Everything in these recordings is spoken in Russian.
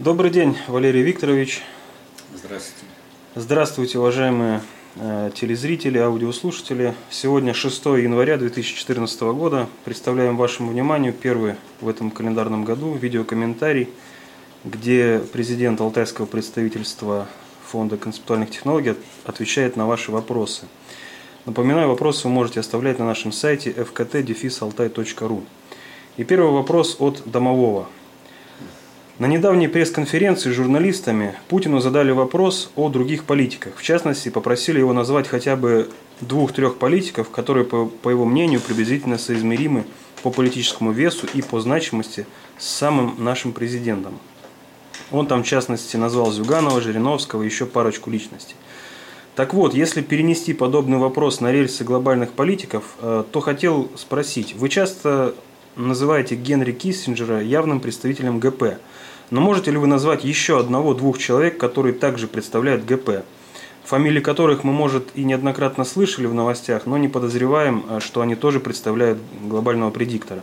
Добрый день, Валерий Викторович. Здравствуйте. Здравствуйте, уважаемые э, телезрители, аудиослушатели. Сегодня 6 января 2014 года. Представляем вашему вниманию первый в этом календарном году видеокомментарий, где президент Алтайского представительства Фонда концептуальных технологий отвечает на ваши вопросы. Напоминаю, вопросы вы можете оставлять на нашем сайте fkt-altai.ru. И первый вопрос от домового. На недавней пресс-конференции с журналистами Путину задали вопрос о других политиках. В частности, попросили его назвать хотя бы двух-трех политиков, которые, по, по его мнению, приблизительно соизмеримы по политическому весу и по значимости с самым нашим президентом. Он там, в частности, назвал Зюганова, Жириновского и еще парочку личностей. Так вот, если перенести подобный вопрос на рельсы глобальных политиков, э, то хотел спросить, вы часто называете Генри Киссинджера явным представителем ГП, но можете ли вы назвать еще одного-двух человек, которые также представляют ГП? Фамилии которых мы, может, и неоднократно слышали в новостях, но не подозреваем, э, что они тоже представляют глобального предиктора.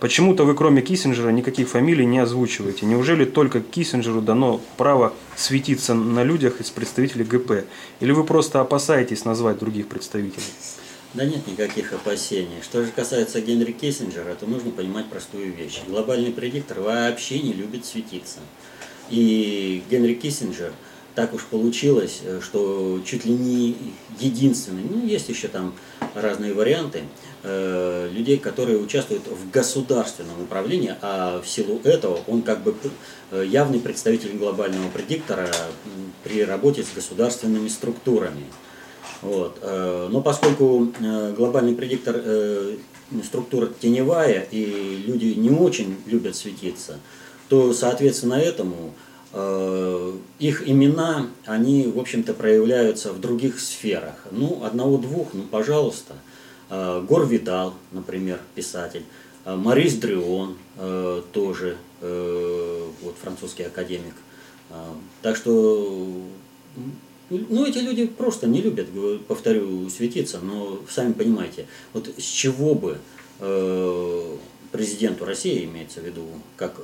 Почему-то вы, кроме Киссинджера, никаких фамилий не озвучиваете. Неужели только Киссинджеру дано право светиться на людях из представителей ГП? Или вы просто опасаетесь назвать других представителей? Да нет никаких опасений. Что же касается Генри Киссинджера, то нужно понимать простую вещь. Глобальный предиктор вообще не любит светиться. И Генри Киссинджер – так уж получилось, э, что чуть ли не единственный, ну есть еще там разные варианты, э, людей, которые участвуют в государственном управлении, а в силу этого он как бы э, явный представитель глобального предиктора при работе с государственными структурами. Вот. Но поскольку глобальный предиктор структура теневая и люди не очень любят светиться, то соответственно этому Э, их имена, они, в общем-то, проявляются в других сферах. Ну, одного-двух, ну, пожалуйста. Э, Гор Видал, например, писатель. Э, Марис Дрион, тоже вот, французский академик. Так что, ну, эти люди просто не любят, повторю, светиться, но сами понимаете, вот с чего бы президенту России, имеется в виду, как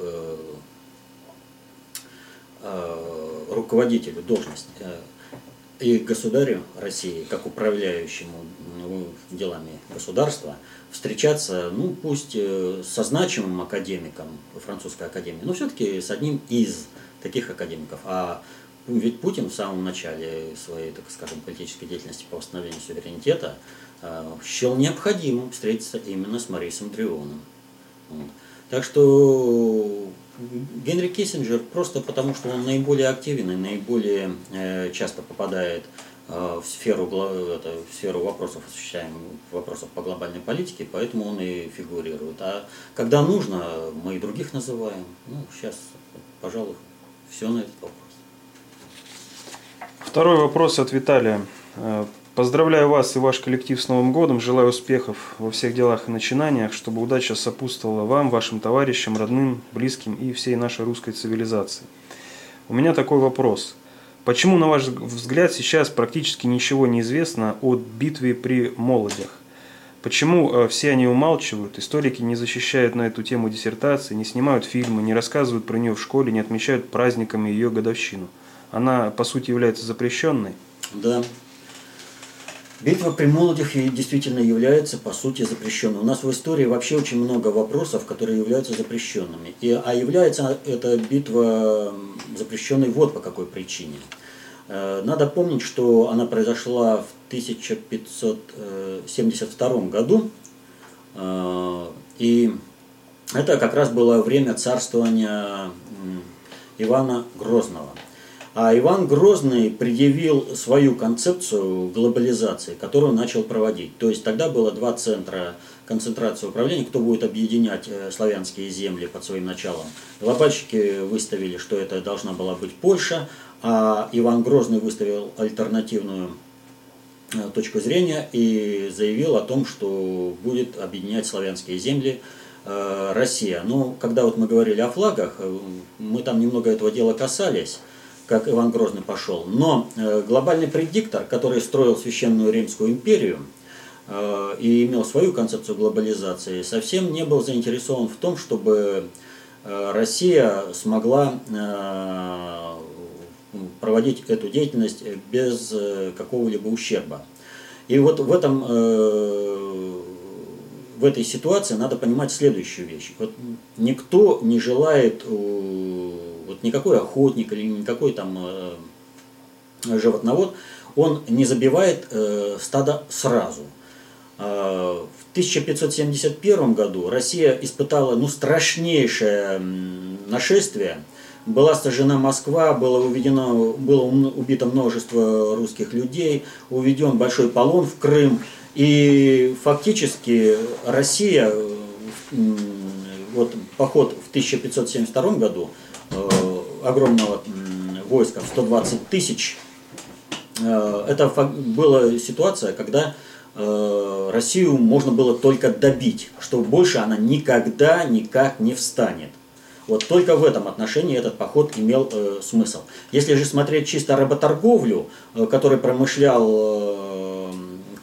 Э, руководителю должность э, и государю России, как управляющему ну, делами государства, встречаться, ну, пусть э, со значимым академиком французской академии, но все-таки с одним из таких академиков. А ведь Путин в самом начале своей, так скажем, политической деятельности по восстановлению суверенитета счел необходимым встретиться именно с Марисом Дрионом. Вот. Так что Генри Киссинджер просто потому, что он наиболее активен и наиболее э, часто попадает э, в сферу, это, в сферу вопросов, освещаемых вопросов по глобальной политике, поэтому он и фигурирует. А когда нужно, мы и других называем. Ну, сейчас, пожалуй, все на этот вопрос. Второй вопрос от Виталия. Э, Поздравляю вас и ваш коллектив с Новым годом. Желаю успехов во всех делах и начинаниях, чтобы удача сопутствовала вам, вашим товарищам, родным, близким и всей нашей русской цивилизации. У меня такой вопрос. Почему, на ваш взгляд, сейчас практически ничего не известно о битве при Молодях? Почему э, все они умалчивают, историки не защищают на эту тему диссертации, не снимают фильмы, не рассказывают про нее в школе, не отмечают праздниками ее годовщину? Она, по сути, является запрещенной? Да, Битва при Молодях действительно является, по сути, запрещенной. У нас в истории вообще очень много вопросов, которые являются запрещенными. И, а является эта битва запрещенной вот по какой причине. Э, надо помнить, что она произошла в 1572 году, э, и это как раз было время царствования Ивана Грозного – а Иван Грозный предъявил свою концепцию глобализации, которую начал проводить. То есть тогда было два центра концентрации управления, кто будет объединять э, славянские земли под своим началом. Глобальщики выставили, что это должна была быть Польша, а Иван Грозный выставил альтернативную э, точку зрения и заявил о том, что будет объединять славянские земли э, Россия. Но когда вот мы говорили о флагах, мы там немного этого дела касались как Иван Грозный пошел. Но э, глобальный предиктор, который строил Священную Римскую империю э, и имел свою концепцию глобализации, совсем не был заинтересован в том, чтобы э, Россия смогла проводить эту деятельность без какого-либо ущерба. И вот в этом в этой ситуации надо понимать следующую вещь. Вот никто не желает, вот никакой охотник или никакой там животновод, он не забивает стадо сразу. В 1571 году Россия испытала ну, страшнейшее нашествие. Была сожжена Москва, было, уведено, было убито множество русских людей, уведен большой полон в Крым. И фактически Россия, вот поход в 1572 году э, огромного войска в 120 тысяч, э, это была ситуация, когда Э, Россию можно было только добить, что больше она никогда никак не встанет. Вот только в этом отношении этот поход имел э, смысл. Если же смотреть чисто работорговлю, э, которой промышлял э,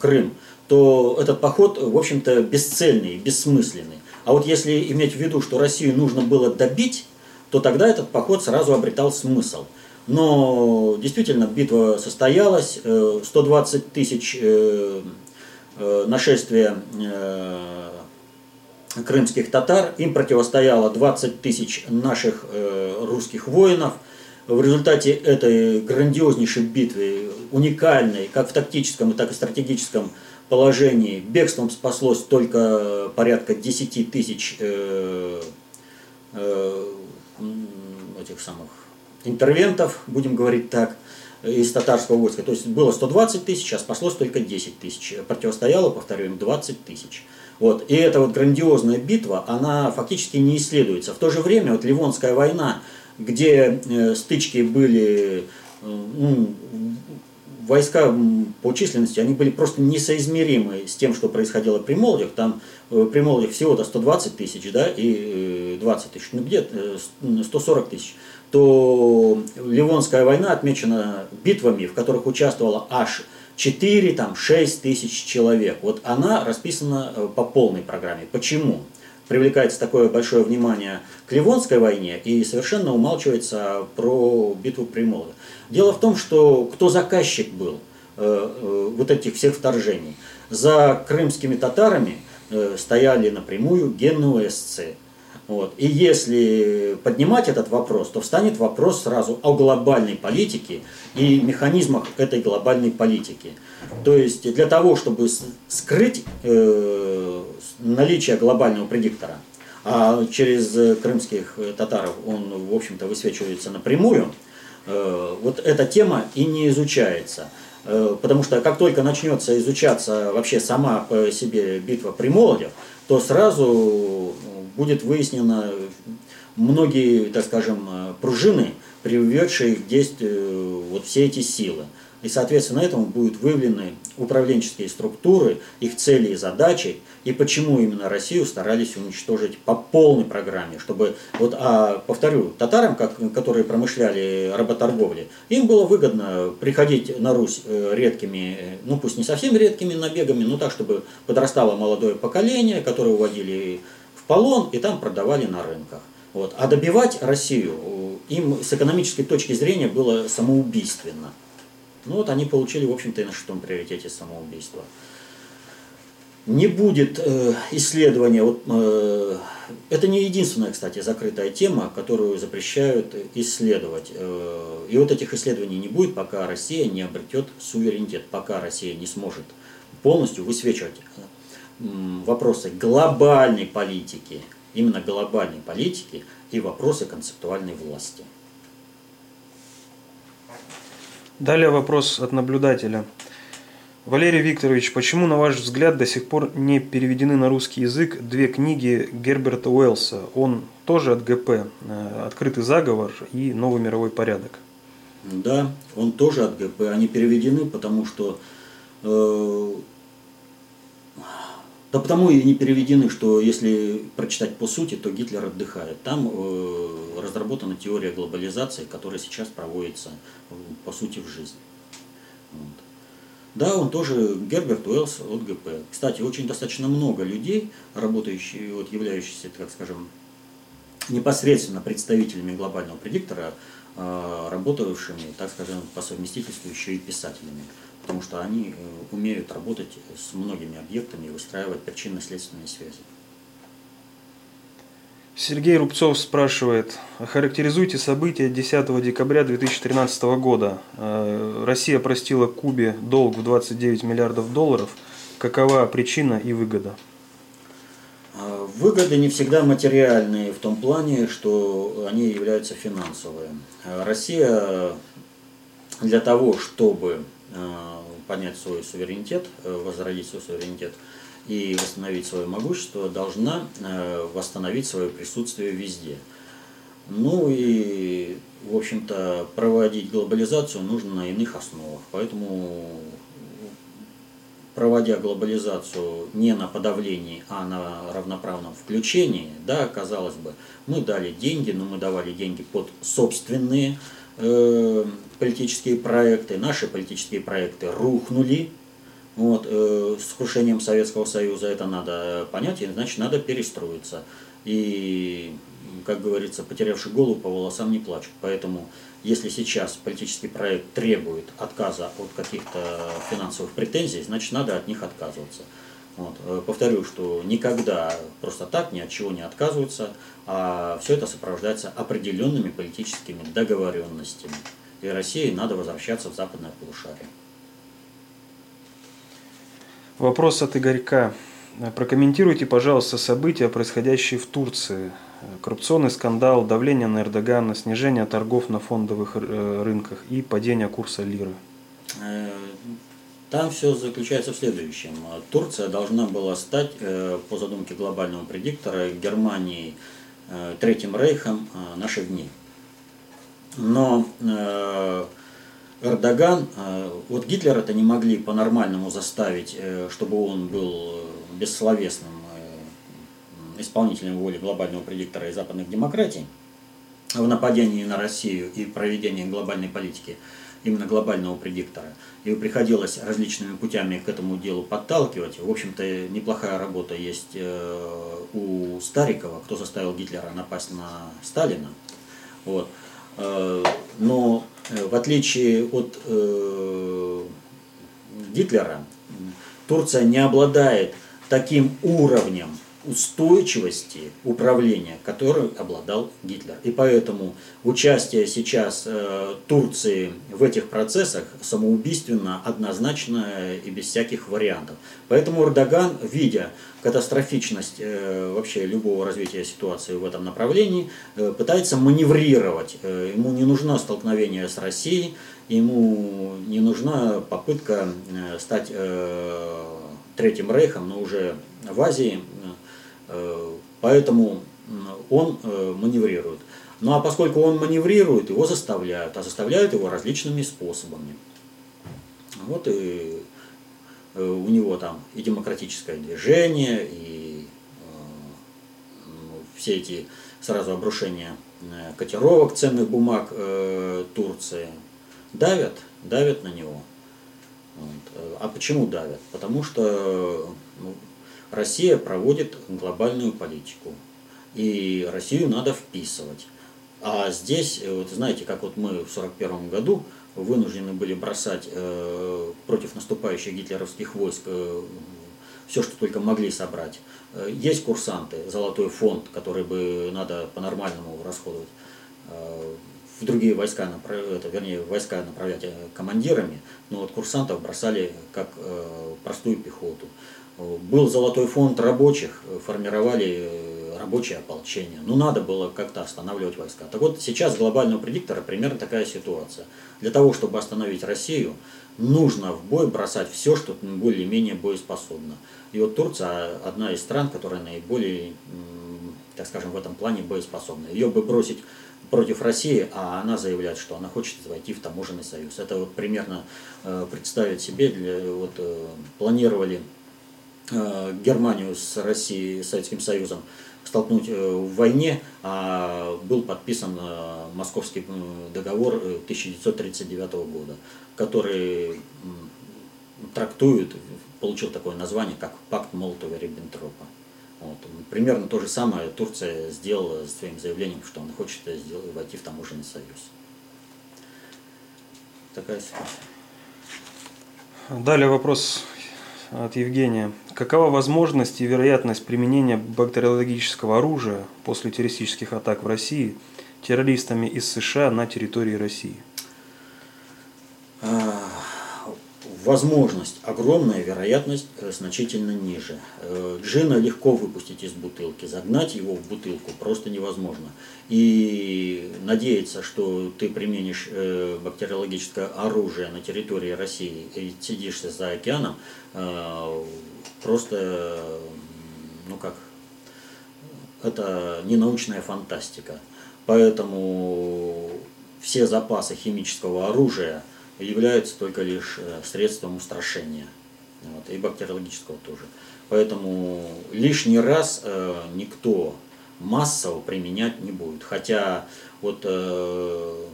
Крым, то этот поход, в общем-то, бесцельный, бессмысленный. А вот если иметь в виду, что Россию нужно было добить, то тогда этот поход сразу обретал смысл. Но действительно битва состоялась, 120 э, тысяч э, Э, нашествия крымских татар. Им противостояло 20 тысяч наших русских воинов. В результате этой грандиознейшей битвы, уникальной как в тактическом, так и стратегическом положении, бегством спаслось только порядка 10 тысяч этих самых интервентов, будем говорить так из татарского войска. То есть было 120 тысяч, а спаслось только 10 тысяч. Противостояло, повторю, им 20 тысяч. Вот. И эта вот грандиозная битва, она фактически не исследуется. В то же время вот Ливонская война, где э, стычки были, э, ну, войска по численности, они были просто несоизмеримы с тем, что происходило при Молодях. Там э, при Молодях всего-то 120 тысяч, да, и 20 тысяч, ну где 140 тысяч то Ливонская война отмечена битвами, в которых участвовало аж 4, там, 6 тысяч человек. Вот она расписана э, по полной программе. Почему? Привлекается такое большое внимание к Ливонской войне и совершенно умалчивается про битву при Молоде. Дело в том, что кто заказчик был э, э, вот этих всех вторжений? За крымскими татарами э, стояли напрямую генуэзцы. Вот. И если поднимать этот вопрос, то встанет вопрос сразу о глобальной политике и механизмах этой глобальной политики. То есть для того, чтобы скрыть э, наличие глобального предиктора, а через крымских татаров он, в общем-то, высвечивается напрямую, вот эта тема и не изучается. Э, потому что как только начнется изучаться вообще сама по себе битва при то сразу будет выяснено многие, так скажем, пружины, приведшие к действию вот все эти силы. И, соответственно, этому будут выявлены управленческие структуры, их цели и задачи, и почему именно Россию старались уничтожить по полной программе, чтобы, вот, а, повторю, татарам, как, которые промышляли работорговлей, им было выгодно приходить на Русь э, редкими, ну пусть не совсем редкими набегами, но так, чтобы подрастало молодое поколение, которое уводили в полон и там продавали на рынках. Вот. А добивать Россию им с экономической точки зрения было самоубийственно. Ну вот они получили, в общем-то, и на шестом приоритете самоубийства. Не будет э, исследования, вот, э, это не единственная, кстати, закрытая тема, которую запрещают исследовать. Э, и вот этих исследований не будет, пока Россия не обретет суверенитет, пока Россия не сможет полностью высвечивать вопросы глобальной политики, именно глобальной политики и вопросы концептуальной власти. Далее вопрос от наблюдателя. Валерий Викторович, почему, на ваш взгляд, до сих пор не переведены на русский язык две книги Герберта Уэллса? Он тоже от ГП, э, «Открытый заговор» и «Новый мировой порядок». Да, он тоже от ГП. Они переведены, потому что э, да потому и не переведены, что если прочитать по сути, то Гитлер отдыхает. Там э, разработана теория глобализации, которая сейчас проводится по сути в жизни. Вот. Да, он тоже Герберт Уэллс от ГП. Кстати, очень достаточно много людей, работающих, вот, являющихся, так скажем, непосредственно представителями глобального предиктора, э, работавшими, так скажем, по совместительству еще и писателями, потому что они э, умеют работать с многими объектами и выстраивать причинно-следственные связи. Сергей Рубцов спрашивает, характеризуйте события 10 декабря 2013 года. Э, Россия простила Кубе долг в 29 миллиардов долларов. Какова причина и выгода? А, выгоды не всегда материальные в том плане, что они являются финансовые. Россия для того, чтобы а, поднять свой суверенитет, э, возродить свой суверенитет и восстановить свое могущество, должна восстановить свое присутствие везде. Ну и, в общем-то, проводить глобализацию нужно на иных основах. Поэтому проводя глобализацию не на подавлении, а на равноправном включении, да, казалось бы, мы дали деньги, но мы давали деньги под собственные э, политические проекты, наши политические проекты рухнули, вот, э, с крушением Советского Союза это надо понять, и значит надо перестроиться. И, как говорится, потерявший голову по волосам не плачут. Поэтому если сейчас политический проект требует отказа от каких-то финансовых претензий, значит надо от них отказываться. Вот. Э, повторю, что никогда просто так ни от чего не отказываются, а все это сопровождается определенными политическими договоренностями. И России надо возвращаться в западное полушарие. Вопрос от Игорька. Прокомментируйте, пожалуйста, события, происходящие в Турции. Коррупционный скандал, давление на Эрдогана, снижение торгов на фондовых э, рынках и падение курса лиры. Э, там все заключается в следующем. Турция должна была стать, э, по задумке глобального предиктора, Германией Третьим Рейхом наших дней. Но Эрдоган, вот Гитлера-то не могли по-нормальному заставить, чтобы он был бессловесным исполнителем воли глобального предиктора и западных демократий в нападении на Россию и проведении глобальной политики именно глобального предиктора. И приходилось различными путями к этому делу подталкивать. В общем-то, неплохая работа есть э, у Старикова, кто заставил Гитлера напасть на Сталина. Вот. Э, но э, в отличие от Гитлера, Турция не обладает таким уровнем устойчивости управления, которой обладал Гитлер. И поэтому участие сейчас э, Турции в этих процессах самоубийственно, однозначно и без всяких вариантов. Поэтому Эрдоган, видя катастрофичность э, вообще любого развития ситуации в этом направлении, э, пытается маневрировать. Э, ему не нужно столкновение с Россией, ему не нужна попытка э, стать э, Третьим Рейхом, но уже в Азии, поэтому он э, маневрирует. Ну а поскольку он маневрирует, его заставляют, а заставляют его различными способами. Вот и э, у него там и демократическое движение, и ну, все эти сразу обрушения котировок ценных бумаг Турции давят, давят на него. А почему давят? Потому что ну, Россия проводит глобальную политику, и Россию надо вписывать. А здесь, вот знаете, как вот мы в 1941 году вынуждены были бросать э, против наступающих гитлеровских войск э, все, что только могли собрать. Э, есть курсанты, золотой фонд, который бы надо по-нормальному расходовать. Э, в другие войска, это, вернее, войска направлять э, командирами, но вот курсантов бросали как э, простую пехоту. Был золотой фонд рабочих, формировали э, рабочее ополчение. Ну, надо было как-то останавливать войска. Так вот, сейчас глобального предиктора примерно такая ситуация. Для того, чтобы остановить Россию, нужно в бой бросать все, что более-менее боеспособно. И вот Турция одна из стран, которая наиболее, так скажем, в этом плане боеспособна. Ее бы бросить против России, а она заявляет, что она хочет войти в таможенный союз. Это вот примерно э, представить себе, для, вот, э, планировали Германию с Россией, Советским Союзом столкнуть э, в войне, а был подписан э, Московский договор 1939 года, который трактует, получил такое название, как Пакт Молотова-Риббентропа. Вот. Примерно то же самое Турция сделала с своим заявлением, что она хочет сделать, войти в таможенный союз. Такая ситуация. Далее вопрос от Евгения. Какова возможность и вероятность применения бактериологического оружия после террористических атак в России террористами из США на территории России? Возможность огромная, вероятность э, значительно ниже. Э, джина легко выпустить из бутылки, загнать его в бутылку просто невозможно. И надеяться, что ты применишь э, бактериологическое оружие на территории России и сидишься за океаном, просто, ну как, это не научная фантастика. Поэтому все запасы химического оружия – являются только лишь э, средством устрашения. Вот, и бактериологического тоже. Поэтому лишний раз э, никто массово применять не будет. Хотя вот э,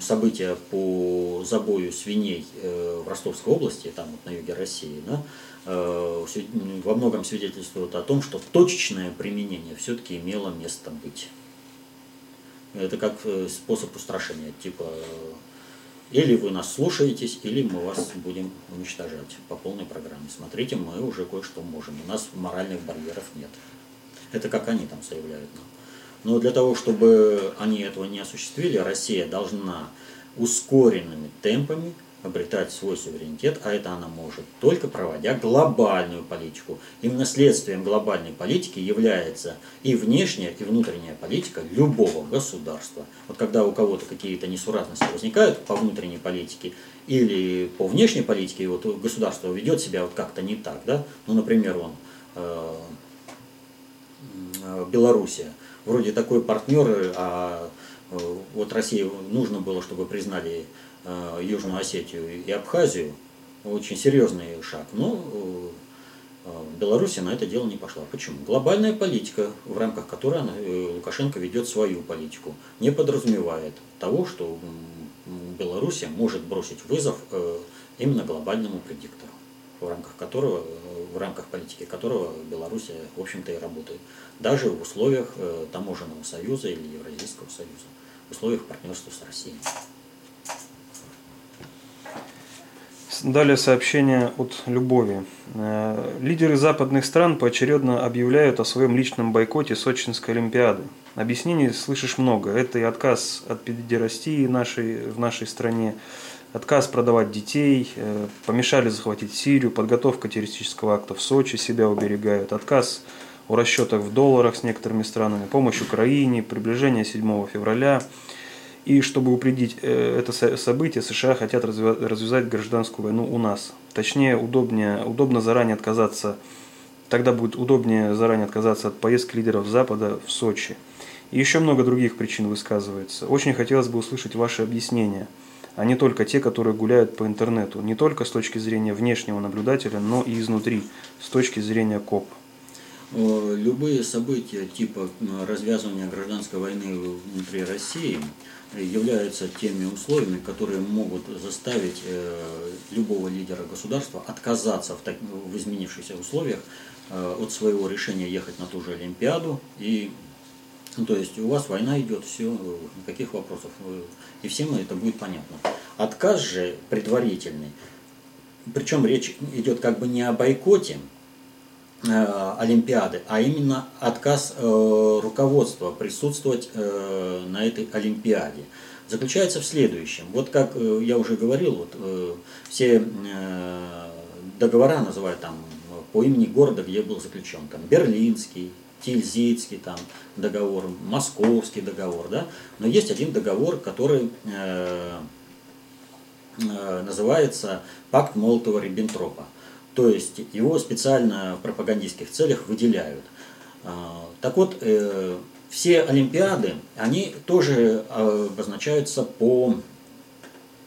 события по забою свиней э, в Ростовской области, там вот на юге России, да, э, во многом свидетельствуют о том, что точечное применение все-таки имело место быть. Это как э, способ устрашения, типа или вы нас слушаетесь, или мы вас будем уничтожать по полной программе. Смотрите, мы уже кое-что можем. У нас моральных барьеров нет. Это как они там заявляют нам. Но для того, чтобы они этого не осуществили, Россия должна ускоренными темпами обретать свой суверенитет, а это она может только проводя глобальную политику. Именно следствием глобальной политики является и внешняя, и внутренняя политика любого государства. Вот когда у кого-то какие-то несуразности возникают по внутренней политике или по внешней политике, и вот государство ведет себя вот как-то не так, да, ну, например, он, э, э, Белоруссия, вроде такой партнер, а э, вот России нужно было, чтобы признали Южную Осетию и Абхазию, очень серьезный шаг. Но э, э, Беларусь на это дело не пошла. Почему? Глобальная политика, в рамках которой Лукашенко ведет свою политику, не подразумевает того, что Беларусь может бросить вызов именно глобальному предиктору, в рамках которого, в рамках политики которого Беларусь, в общем-то, и работает. Даже в условиях таможенного союза или Евразийского союза, в условиях партнерства с Россией. Далее сообщение от Любови. Э, лидеры западных стран поочередно объявляют о своем личном бойкоте Сочинской Олимпиады. Объяснений слышишь много. Это и отказ от педерастии нашей, в нашей стране, отказ продавать детей, э, помешали захватить Сирию, подготовка террористического акта в Сочи, себя уберегают, отказ о расчетах в долларах с некоторыми странами, помощь Украине, приближение 7 февраля – и чтобы упредить э, это событие, США хотят развязать гражданскую войну у нас. Точнее, удобнее, удобно заранее отказаться, тогда будет удобнее заранее отказаться от поездки лидеров Запада в Сочи. И еще много других причин высказывается. Очень хотелось бы услышать ваши объяснения, а не только те, которые гуляют по интернету. Не только с точки зрения внешнего наблюдателя, но и изнутри, с точки зрения КОП. Любые события типа развязывания гражданской войны внутри России – являются теми условиями, которые могут заставить э, любого лидера государства отказаться в, так, в изменившихся условиях э, от своего решения ехать на ту же Олимпиаду. И, ну, то есть у вас война идет, все, никаких вопросов. И всем это будет понятно. Отказ же предварительный, причем речь идет как бы не о бойкоте, Э, Олимпиады, а именно отказ э, руководства присутствовать э, на этой Олимпиаде заключается в следующем. Вот как я уже говорил, вот, все договора называют там по имени города, где был заключен. Там Берлинский, Тильзитский там, договор, Московский договор. Да? Но есть один договор, который называется Пакт Молотова-Риббентропа. То есть его специально в пропагандистских целях выделяют. А, так вот, э, все Олимпиады, они тоже а, обозначаются по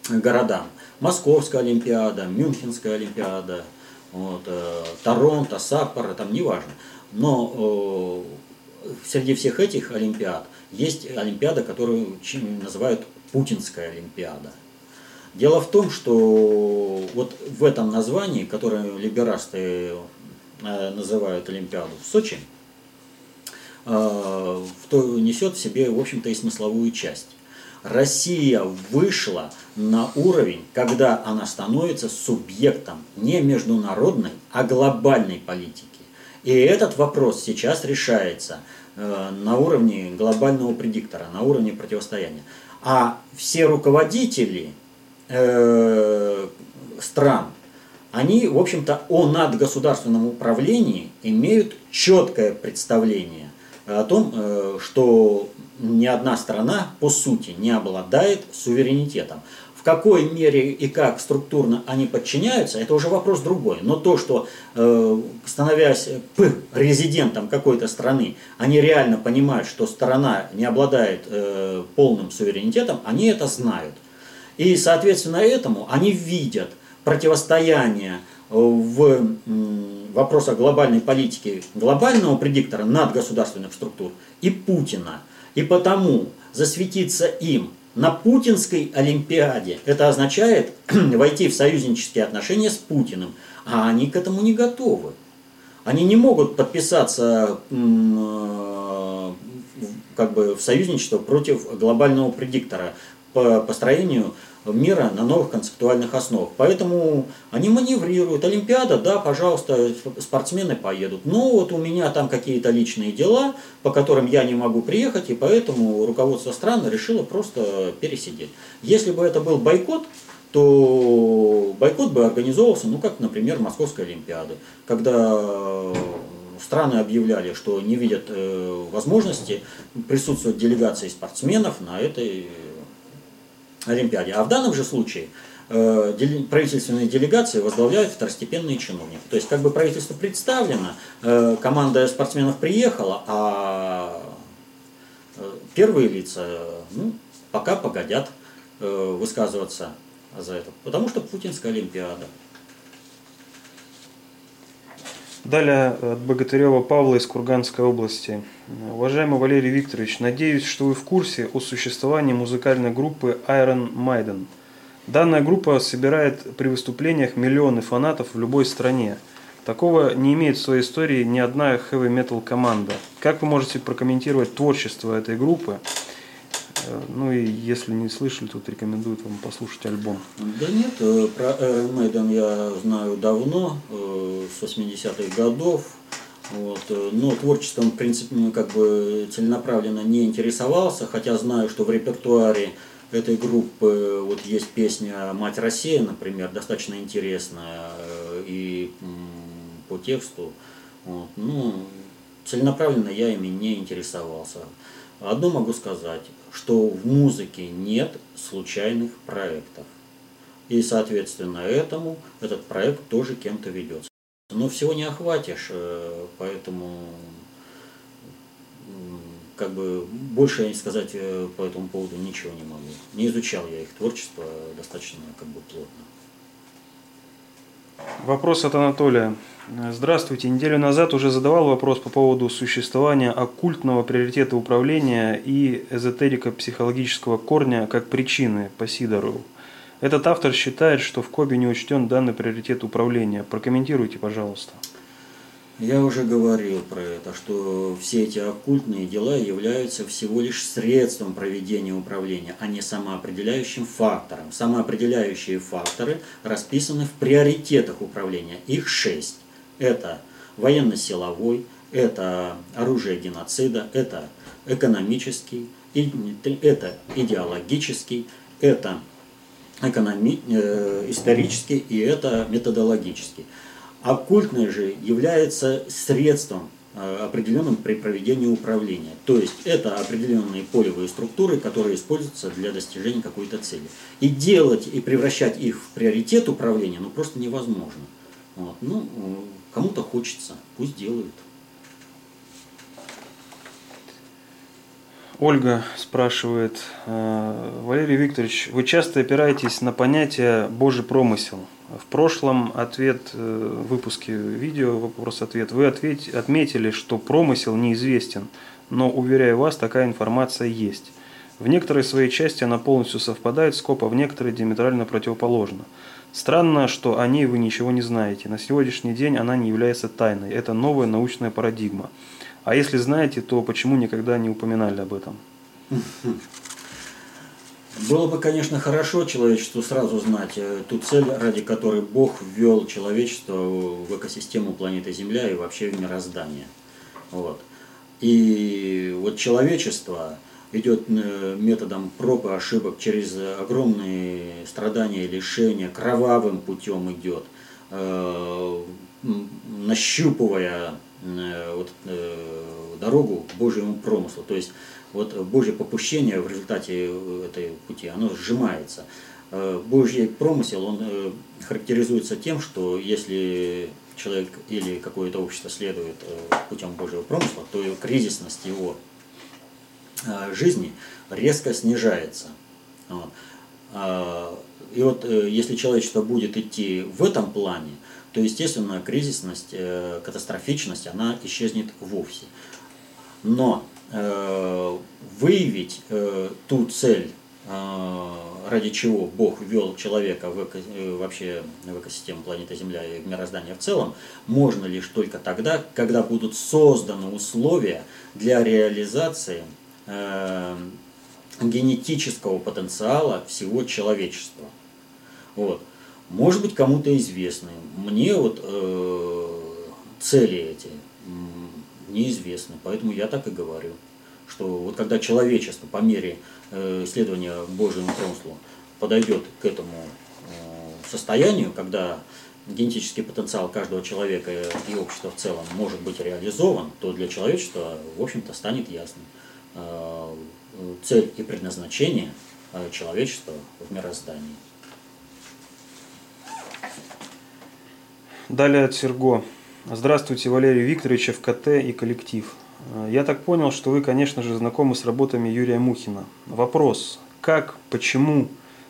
городам. Московская Олимпиада, Мюнхенская Олимпиада, вот, э, Торонто, Саппоро, там неважно. Но среди всех этих Олимпиад есть Олимпиада, которую называют Путинская Олимпиада. Дело в том, что вот в этом названии, которое либерасты называют Олимпиаду в Сочи, то несет в себе, в общем-то, и смысловую часть. Россия вышла на уровень, когда она становится субъектом не международной, а глобальной политики. И этот вопрос сейчас решается э, на уровне глобального предиктора, на уровне противостояния. А все руководители э, стран, они, в общем-то, о надгосударственном управлении имеют четкое представление о том, э, что ни одна страна по сути не обладает суверенитетом. В какой мере и как структурно они подчиняются, это уже вопрос другой. Но то, что э, становясь резидентом какой-то страны, они реально понимают, что страна не обладает полным суверенитетом, они это знают. И, соответственно, этому они видят противостояние в вопросах глобальной политики глобального предиктора надгосударственных структур и Путина – и потому засветиться им на путинской Олимпиаде, это означает войти в союзнические отношения с Путиным, а они к этому не готовы. Они не могут подписаться э, как бы в союзничество против глобального предиктора по построению мира на новых концептуальных основах. Поэтому они маневрируют. Олимпиада, да, пожалуйста, спортсмены поедут. Но вот у меня там какие-то личные дела, по которым я не могу приехать, и поэтому руководство страны решило просто пересидеть. Если бы это был бойкот, то бойкот бы организовывался, ну как, например, Московской Олимпиады, когда страны объявляли, что не видят э, возможности присутствовать делегации спортсменов на этой Олимпиаде. А в данном же случае э, правительственные делегации возглавляют второстепенные чиновники. То есть как бы правительство представлено, э, команда спортсменов приехала, а э, первые лица ну, пока погодят высказываться за это. Потому что Путинская Олимпиада. Далее от Богатырева Павла из Курганской области. Уважаемый Валерий Викторович, надеюсь, что вы в курсе о существовании музыкальной группы Iron Maiden. Данная группа собирает при выступлениях миллионы фанатов в любой стране. Такого не имеет в своей истории ни одна хэви-метал команда. Как вы можете прокомментировать творчество этой группы? Э, ну и если не слышали, тут рекомендуют вам послушать альбом. Да нет, э, про Iron Maiden я знаю давно, э, с 80-х годов. Вот. Но творчеством, в принципе, как бы целенаправленно не интересовался, хотя знаю, что в репертуаре этой группы вот есть песня «Мать Россия», например, достаточно интересная и по тексту. Вот. Ну, целенаправленно я ими не интересовался. Одно могу сказать, что в музыке нет случайных проектов. И, соответственно, этому этот проект тоже кем-то ведется. Но всего не охватишь, э, поэтому как бы больше я сказать э, по этому поводу ничего не могу. Не изучал я их творчество достаточно как бы плотно. Вопрос от Анатолия. Здравствуйте. Неделю назад уже задавал вопрос по поводу существования оккультного приоритета управления и эзотерика психологического корня как причины по Сидору. Этот автор считает, что в КОБе не учтен данный приоритет управления. Прокомментируйте, пожалуйста. Я уже говорил про это, что все эти оккультные дела являются всего лишь средством проведения управления, а не самоопределяющим фактором. Самоопределяющие факторы расписаны в приоритетах управления. Их шесть. Это военно-силовой, это оружие геноцида, это экономический, это идеологический, это экономи, э, исторический и это методологический. Оккультное же является средством э, определенным при проведении управления. То есть это определенные полевые структуры, которые используются для достижения какой-то цели. И делать и превращать их в приоритет управления ну, просто невозможно. Вот. Ну, кому-то хочется, пусть делают. Ольга спрашивает, «Э, Валерий Викторович, вы часто опираетесь на понятие «Божий промысел». В прошлом ответ, э, в выпуске видео вопрос-ответ, вы ответь, отметили, что промысел неизвестен, но, уверяю вас, такая информация есть. В некоторой своей части она полностью совпадает с КОП, а в некоторой диаметрально противоположна. Странно, что о ней вы ничего не знаете. На сегодняшний день она не является тайной. Это новая научная парадигма. А если знаете, то почему никогда не упоминали об этом? Было бы, конечно, хорошо человечеству сразу знать э, ту цель, ради которой Бог ввел человечество в экосистему планеты Земля и вообще в мироздание. Вот. И вот человечество идет э, методом проб и ошибок через огромные страдания и лишения, кровавым путем идет, э, нащупывая вот, дорогу к Божьему промыслу. То есть вот Божье попущение в результате э, этой пути, оно сжимается. Э, Божий промысел, он э, характеризуется тем, что если человек или какое-то общество следует путем Божьего промысла, то кризисность его жизни резко снижается. А, и вот если человечество будет идти в этом плане, то, естественно, кризисность, катастрофичность, она исчезнет вовсе. Но Э, выявить э, ту цель, э, ради чего Бог ввел человека в эко, вообще в экосистему планеты Земля и в мироздание в целом, можно лишь только тогда, когда будут созданы условия для реализации генетического потенциала всего человечества. Вот. Может быть, кому-то известны. Мне вот э, цели эти неизвестно. Поэтому я так и говорю, что вот когда человечество по мере э, исследования Божьему промыслу подойдет к этому э, состоянию, когда генетический потенциал каждого человека и общества в целом может быть реализован, то для человечества, в общем-то, станет ясным э, цель и предназначение человечества в мироздании. Далее от Серго. Здравствуйте, Валерий Викторович, ФКТ и коллектив. Я так понял, что вы, конечно же, знакомы с работами Юрия Мухина. Вопрос, как, почему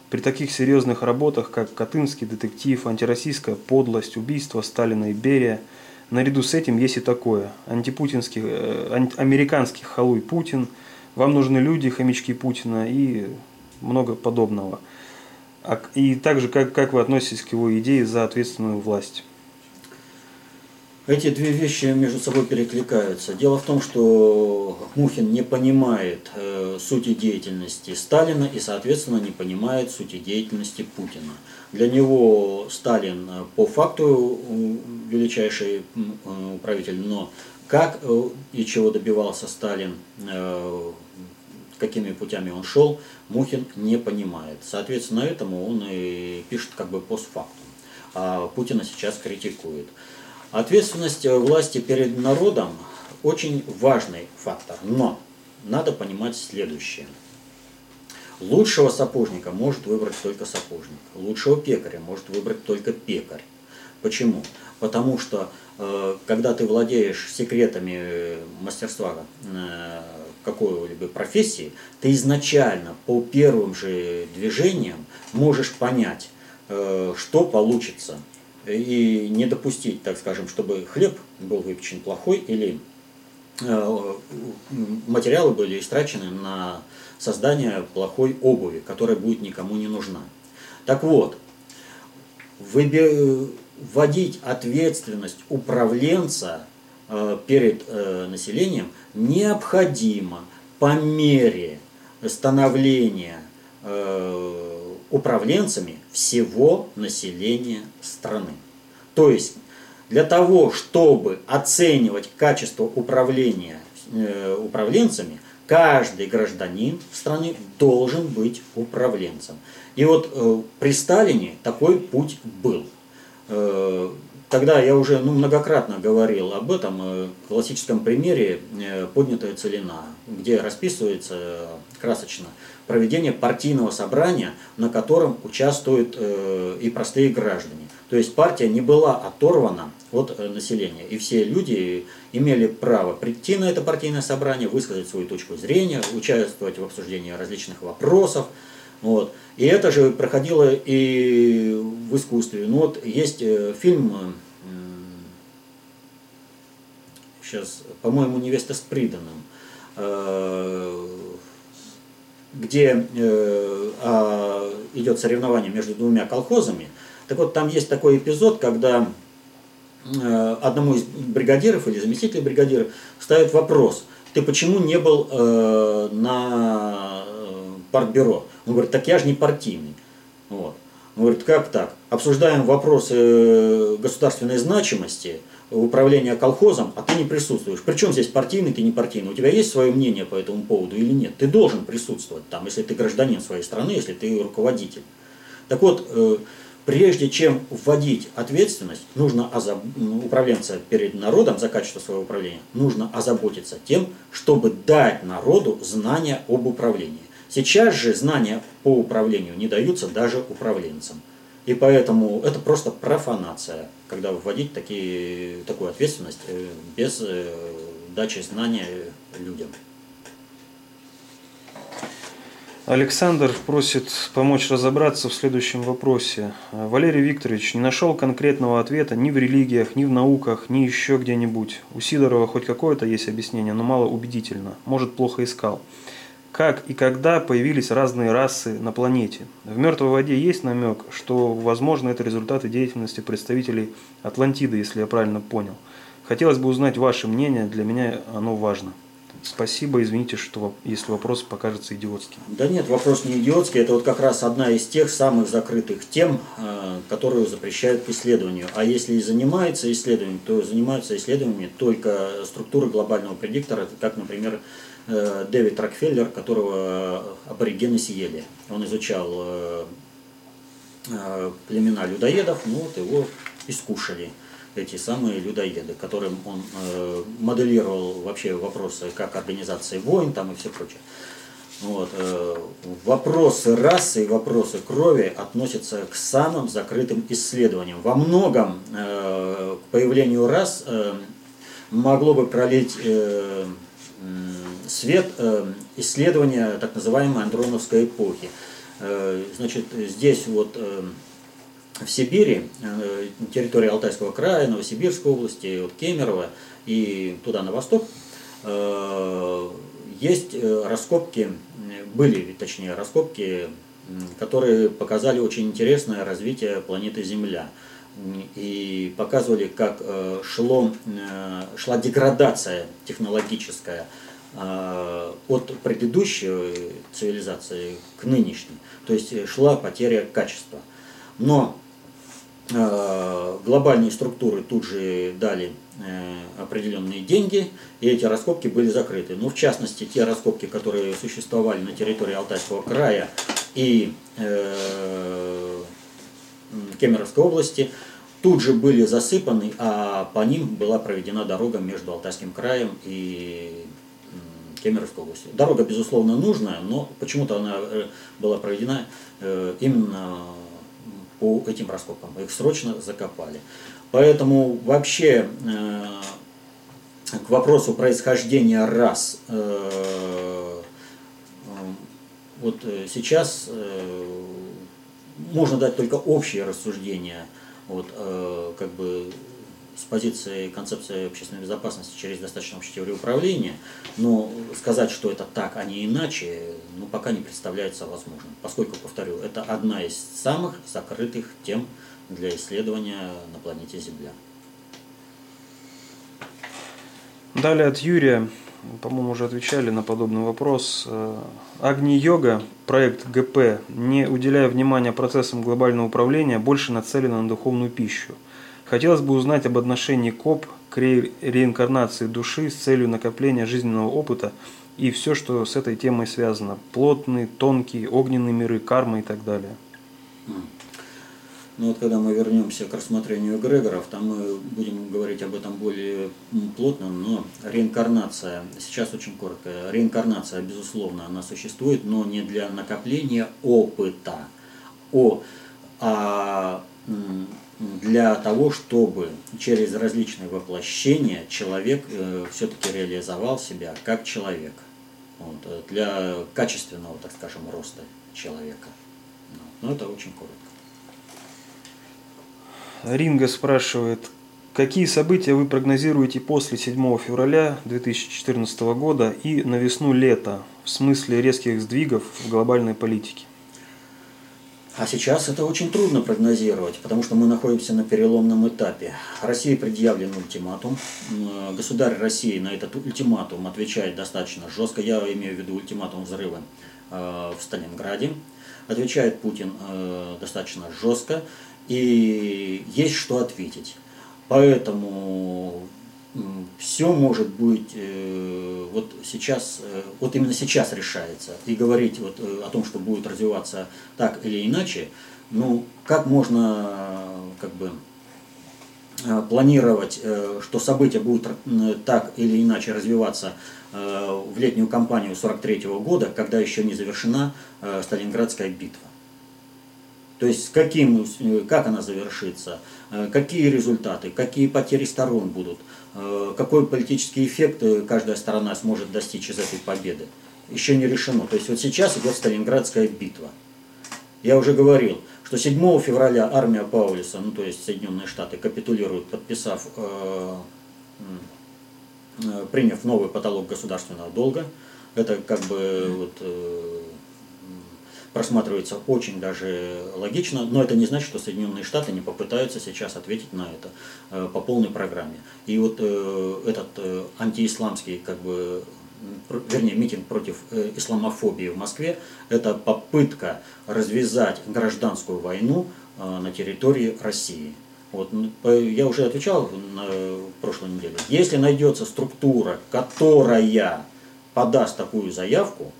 при таких серьезных работах, как «Катынский детектив», «Антироссийская подлость», «Убийство Сталина и Берия», наряду с этим есть и такое – антипутинский, э, американский халуй Путин, вам нужны люди, хомячки Путина и много подобного. А и также, как, как вы относитесь к его идее за ответственную власть? Эти две вещи между собой перекликаются. Дело в том, что Мухин не понимает э, сути деятельности Сталина и, соответственно, не понимает сути деятельности Путина. Для него Сталин э, по факту величайший э, правитель, но как э, и чего добивался Сталин, э, какими путями он шел, Мухин не понимает. Соответственно, этому он и пишет как бы постфактум. А Путина сейчас критикует. Ответственность э, власти перед народом очень важный фактор, но надо понимать следующее. Лучшего сапожника может выбрать только сапожник, лучшего пекаря может выбрать только пекарь. Почему? Потому что э, когда ты владеешь секретами э, мастерства какой-либо профессии, ты изначально по первым же движениям можешь понять, что получится – и не допустить, так скажем, чтобы хлеб был выпечен плохой или э, материалы были истрачены на создание плохой обуви, которая будет никому не нужна. Так вот, вводить ответственность управленца э, перед э, населением необходимо по мере становления управленцами всего населения страны. То есть для того, чтобы оценивать качество управления э, управленцами, каждый гражданин страны должен быть управленцем. И вот э, при Сталине такой путь был. Э, тогда я уже ну, многократно говорил об этом э, классическом примере э, «Поднятая целина», где расписывается красочно проведение партийного собрания, на котором участвуют э, и простые граждане. То есть партия не была оторвана от э, населения, и все люди имели право прийти на это партийное собрание, высказать свою точку зрения, участвовать в обсуждении различных вопросов. Вот. И это же проходило и в искусстве. Ну вот есть э, фильм, сейчас, по-моему, «Невеста с приданным», где э, а, идет соревнование между двумя колхозами, Так вот, там есть такой эпизод, когда э, одному из бригадиров или заместителей бригадира ставят вопрос, ты почему не был э, на э, партбюро? Он говорит, так я же не партийный. Вот. Он говорит, как так? Обсуждаем вопросы государственной значимости, управления колхозом, а ты не присутствуешь. Причем здесь партийный, ты не партийный. У тебя есть свое мнение по этому поводу или нет? Ты должен присутствовать там, если ты гражданин своей страны, если ты руководитель. Так вот, э, прежде чем вводить ответственность, нужно озаб... управленца перед народом за качество своего управления, нужно озаботиться тем, чтобы дать народу знания об управлении. Сейчас же знания по управлению не даются даже управленцам. И поэтому это просто профанация, когда вводить такие, такую ответственность э, без э, дачи знания людям. Александр просит помочь разобраться в следующем вопросе. Валерий Викторович не нашел конкретного ответа ни в религиях, ни в науках, ни еще где-нибудь. У Сидорова хоть какое-то есть объяснение, но мало убедительно. Может, плохо искал как и когда появились разные расы на планете. В «Мертвой воде» есть намек, что, возможно, это результаты деятельности представителей Атлантиды, если я правильно понял. Хотелось бы узнать ваше мнение, для меня оно важно. Спасибо, извините, что если вопрос покажется идиотским. Да нет, вопрос не идиотский, это вот как раз одна из тех самых закрытых тем, э, которую запрещают к исследованию. А если и занимается исследованием, то занимаются исследованиями только структуры глобального предиктора, как, например, Дэвид Рокфеллер, которого аборигены съели. Он изучал э, э, племена людоедов, ну вот его искушали эти самые людоеды, которым он моделировал вообще вопросы как организации войн там и все прочее. Вот, вопросы расы и вопросы крови относятся к самым закрытым исследованиям. Во многом к появлению рас могло бы пролить свет э, исследования так называемой андроновской эпохи. Э, значит, здесь вот э, в Сибири, территория Алтайского края, Новосибирской области, вот Кемерово и туда на восток, есть раскопки, были точнее раскопки, которые показали очень интересное развитие планеты Земля и показывали, как шло, шла деградация технологическая от предыдущей цивилизации к нынешней. То есть э, шла потеря качества. Но а, глобальные структуры тут же дали э, определенные деньги, и эти раскопки были закрыты. Ну, в частности, те раскопки, которые существовали на территории Алтайского края и э, Кемеровской области, тут же были засыпаны, а по ним была проведена дорога между Алтайским краем и Кемеровской области. Дорога, безусловно, нужная, но почему-то она э, была проведена э, именно по этим раскопкам. Их срочно закопали. Поэтому вообще э, к вопросу происхождения рас вот сейчас можно дать только общее рассуждение, вот, как бы с позиции концепции общественной безопасности через достаточно общей теории управления, но сказать, что это так, а не иначе, ну, пока не представляется возможным. Поскольку, повторю, это одна из самых закрытых тем для исследования на планете Земля. Далее от Юрия, по-моему, уже отвечали на подобный вопрос. Агни-йога, проект ГП, не уделяя внимания процессам глобального управления, больше нацелена на духовную пищу – Хотелось бы узнать об отношении КОП к ре реинкарнации души с целью накопления жизненного опыта и все, что с этой темой связано. Плотные, тонкие, огненные миры, карма и так далее. Ну вот когда мы вернемся к рассмотрению эгрегоров, там мы будем говорить об этом более плотно, но реинкарнация, сейчас очень коротко, реинкарнация, безусловно, она существует, но не для накопления опыта, о, а для того, чтобы через различные воплощения человек э, все-таки реализовал себя как человек. Вот, э, для качественного, так скажем, роста человека. Но это очень коротко. Ринга спрашивает, какие события вы прогнозируете после 7 февраля 2014 года и на весну-лето в смысле резких сдвигов в глобальной политике? А сейчас это очень трудно прогнозировать, потому что мы находимся на переломном этапе. России предъявлен ультиматум. Государь России на этот ультиматум отвечает достаточно жестко. Я имею в виду ультиматум взрыва э, в Сталинграде. Отвечает Путин э, достаточно жестко. И есть что ответить. Поэтому все может быть э, вот сейчас, э, вот именно сейчас решается. И говорить вот э, о том, что будет развиваться так или иначе, ну, как можно как бы планировать, что события будут так или иначе развиваться в летнюю кампанию 43 года, когда еще не завершена Сталинградская битва. То есть каким, как она завершится, какие результаты, какие потери сторон будут – Э, какой политический эффект э, каждая сторона сможет достичь из этой победы, еще не решено. То есть вот сейчас идет Сталинградская битва. Я уже говорил, что 7 февраля армия Паулиса, ну то есть Соединенные Штаты, капитулируют, подписав, э, э, приняв новый потолок государственного долга. Это как бы вот, э, просматривается очень даже логично, но это не значит, что Соединенные Штаты не попытаются сейчас ответить на это э, по полной программе. И вот э, этот э, антиисламский, как бы, вернее, митинг против исламофобии в Москве, это попытка развязать гражданскую войну на территории России. Вот, я уже отвечал на прошлой неделе. Если найдется структура, которая подаст такую заявку,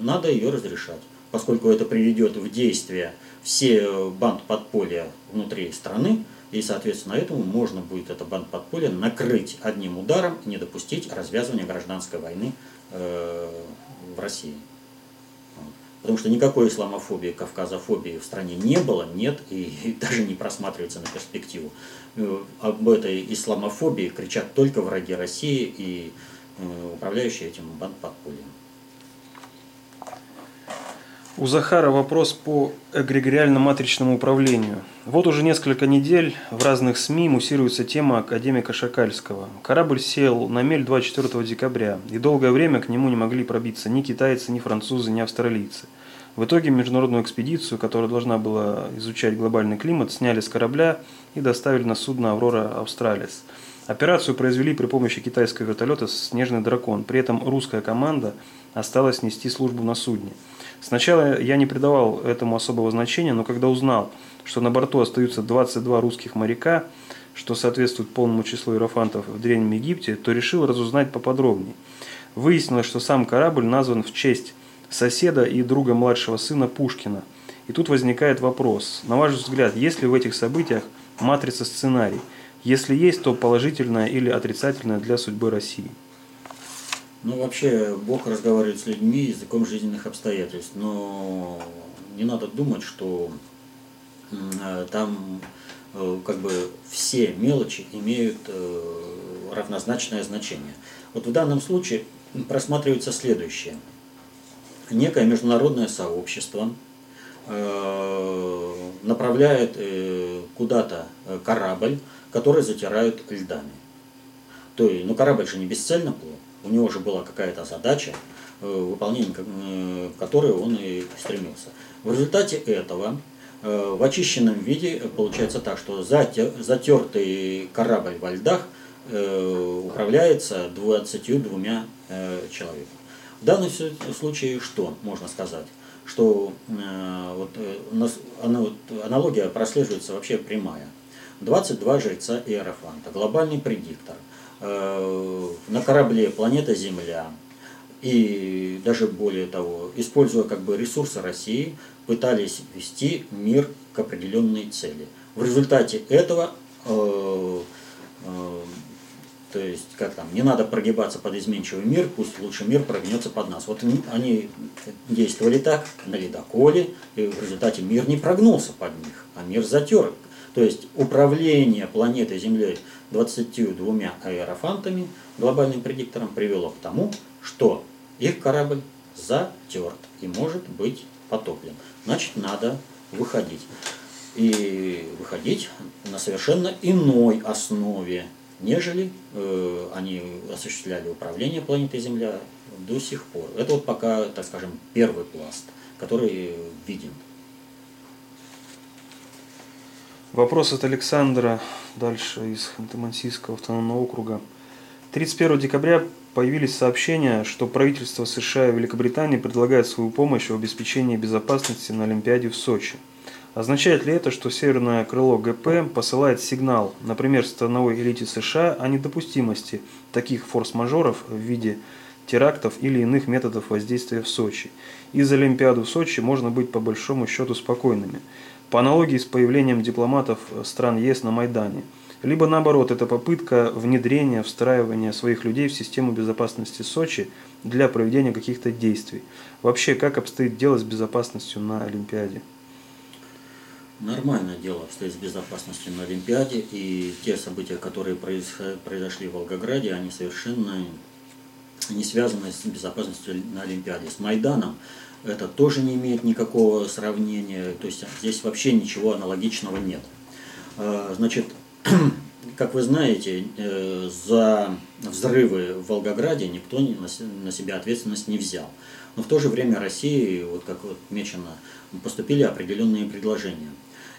надо ее разрешать поскольку это приведет в действие все банд подполья внутри страны, и, соответственно, этому можно будет это банд подполья накрыть одним ударом не допустить развязывания гражданской войны э, в России. Потому что никакой исламофобии, кавказофобии в стране не было, нет и, и даже не просматривается на перспективу. Э, об этой исламофобии кричат только враги России и э, управляющие этим банд подпольем. У Захара вопрос по эгрегориально-матричному управлению. Вот уже несколько недель в разных СМИ муссируется тема академика Шакальского. Корабль сел на мель 24 декабря, и долгое время к нему не могли пробиться ни китайцы, ни французы, ни австралийцы. В итоге международную экспедицию, которая должна была изучать глобальный климат, сняли с корабля и доставили на судно «Аврора Австралис». Операцию произвели при помощи китайского вертолета «Снежный дракон». При этом русская команда осталась нести службу на судне – Сначала я не придавал этому особого значения, но когда узнал, что на борту остаются 22 русских моряка, что соответствует полному числу иерофантов в Древнем Египте, то решил разузнать поподробнее. Выяснилось, что сам корабль назван в честь соседа и друга младшего сына Пушкина. И тут возникает вопрос. На ваш взгляд, есть ли в этих событиях матрица сценарий? Если есть, то положительная или отрицательная для судьбы России? Ну, вообще, Бог разговаривает с людьми языком жизненных обстоятельств, но не надо думать, что э, там э, как бы все мелочи имеют э, равнозначное значение. Вот в данном случае просматривается следующее. Некое международное сообщество направляет куда-то корабль, который затирают льдами. То есть, ну корабль же не бесцельно плыл у него уже была какая-то задача, э, выполнение э, которой он и стремился. В результате этого э, в очищенном виде получается так, что затертый корабль во льдах управляется 22 человеками. В данном случае что можно сказать? Что вот, аналогия прослеживается вообще прямая. 22 жреца Иерофанта, глобальный предиктор – на корабле планета Земля и даже более того, используя как бы ресурсы России, пытались вести мир к определенной цели. В результате этого, э, э, то есть как там, не надо прогибаться под изменчивый мир, пусть лучше мир прогнется под нас. Вот они действовали так на ледоколе, и в результате мир не прогнулся под них, а мир затер. То есть управление планетой Землей 22 аэрофантами, глобальным предиктором, привело к тому, что их корабль затерт и может быть потоплен. Значит, надо выходить. И выходить на совершенно иной основе, нежели э, они осуществляли управление планетой Земля до сих пор. Это вот пока, так скажем, первый пласт, который виден. Вопрос от Александра, дальше из Ханты-Мансийского автономного округа. 31 декабря появились сообщения, что правительство США и Великобритании предлагает свою помощь в обеспечении безопасности на Олимпиаде в Сочи. Означает ли это, что северное крыло ГП посылает сигнал, например, страновой элите США о недопустимости таких форс-мажоров в виде терактов или иных методов воздействия в Сочи? Из Олимпиады в Сочи можно быть по большому счету спокойными. По аналогии с появлением дипломатов стран ЕС на Майдане – либо наоборот, это попытка внедрения, встраивания своих людей в систему безопасности Сочи для проведения каких-то действий. Вообще, как обстоит дело с безопасностью на Олимпиаде? Нормальное дело обстоит с безопасностью на Олимпиаде, и те события, которые произошли в Волгограде, они совершенно не связаны с безопасностью на Олимпиаде. С Майданом это тоже не имеет никакого сравнения, то есть здесь вообще ничего аналогичного нет. А, значит, как вы знаете, э, за взрывы в Волгограде никто на себя ответственность не взял. Но в то же время России, вот как вот мечено, поступили определенные предложения.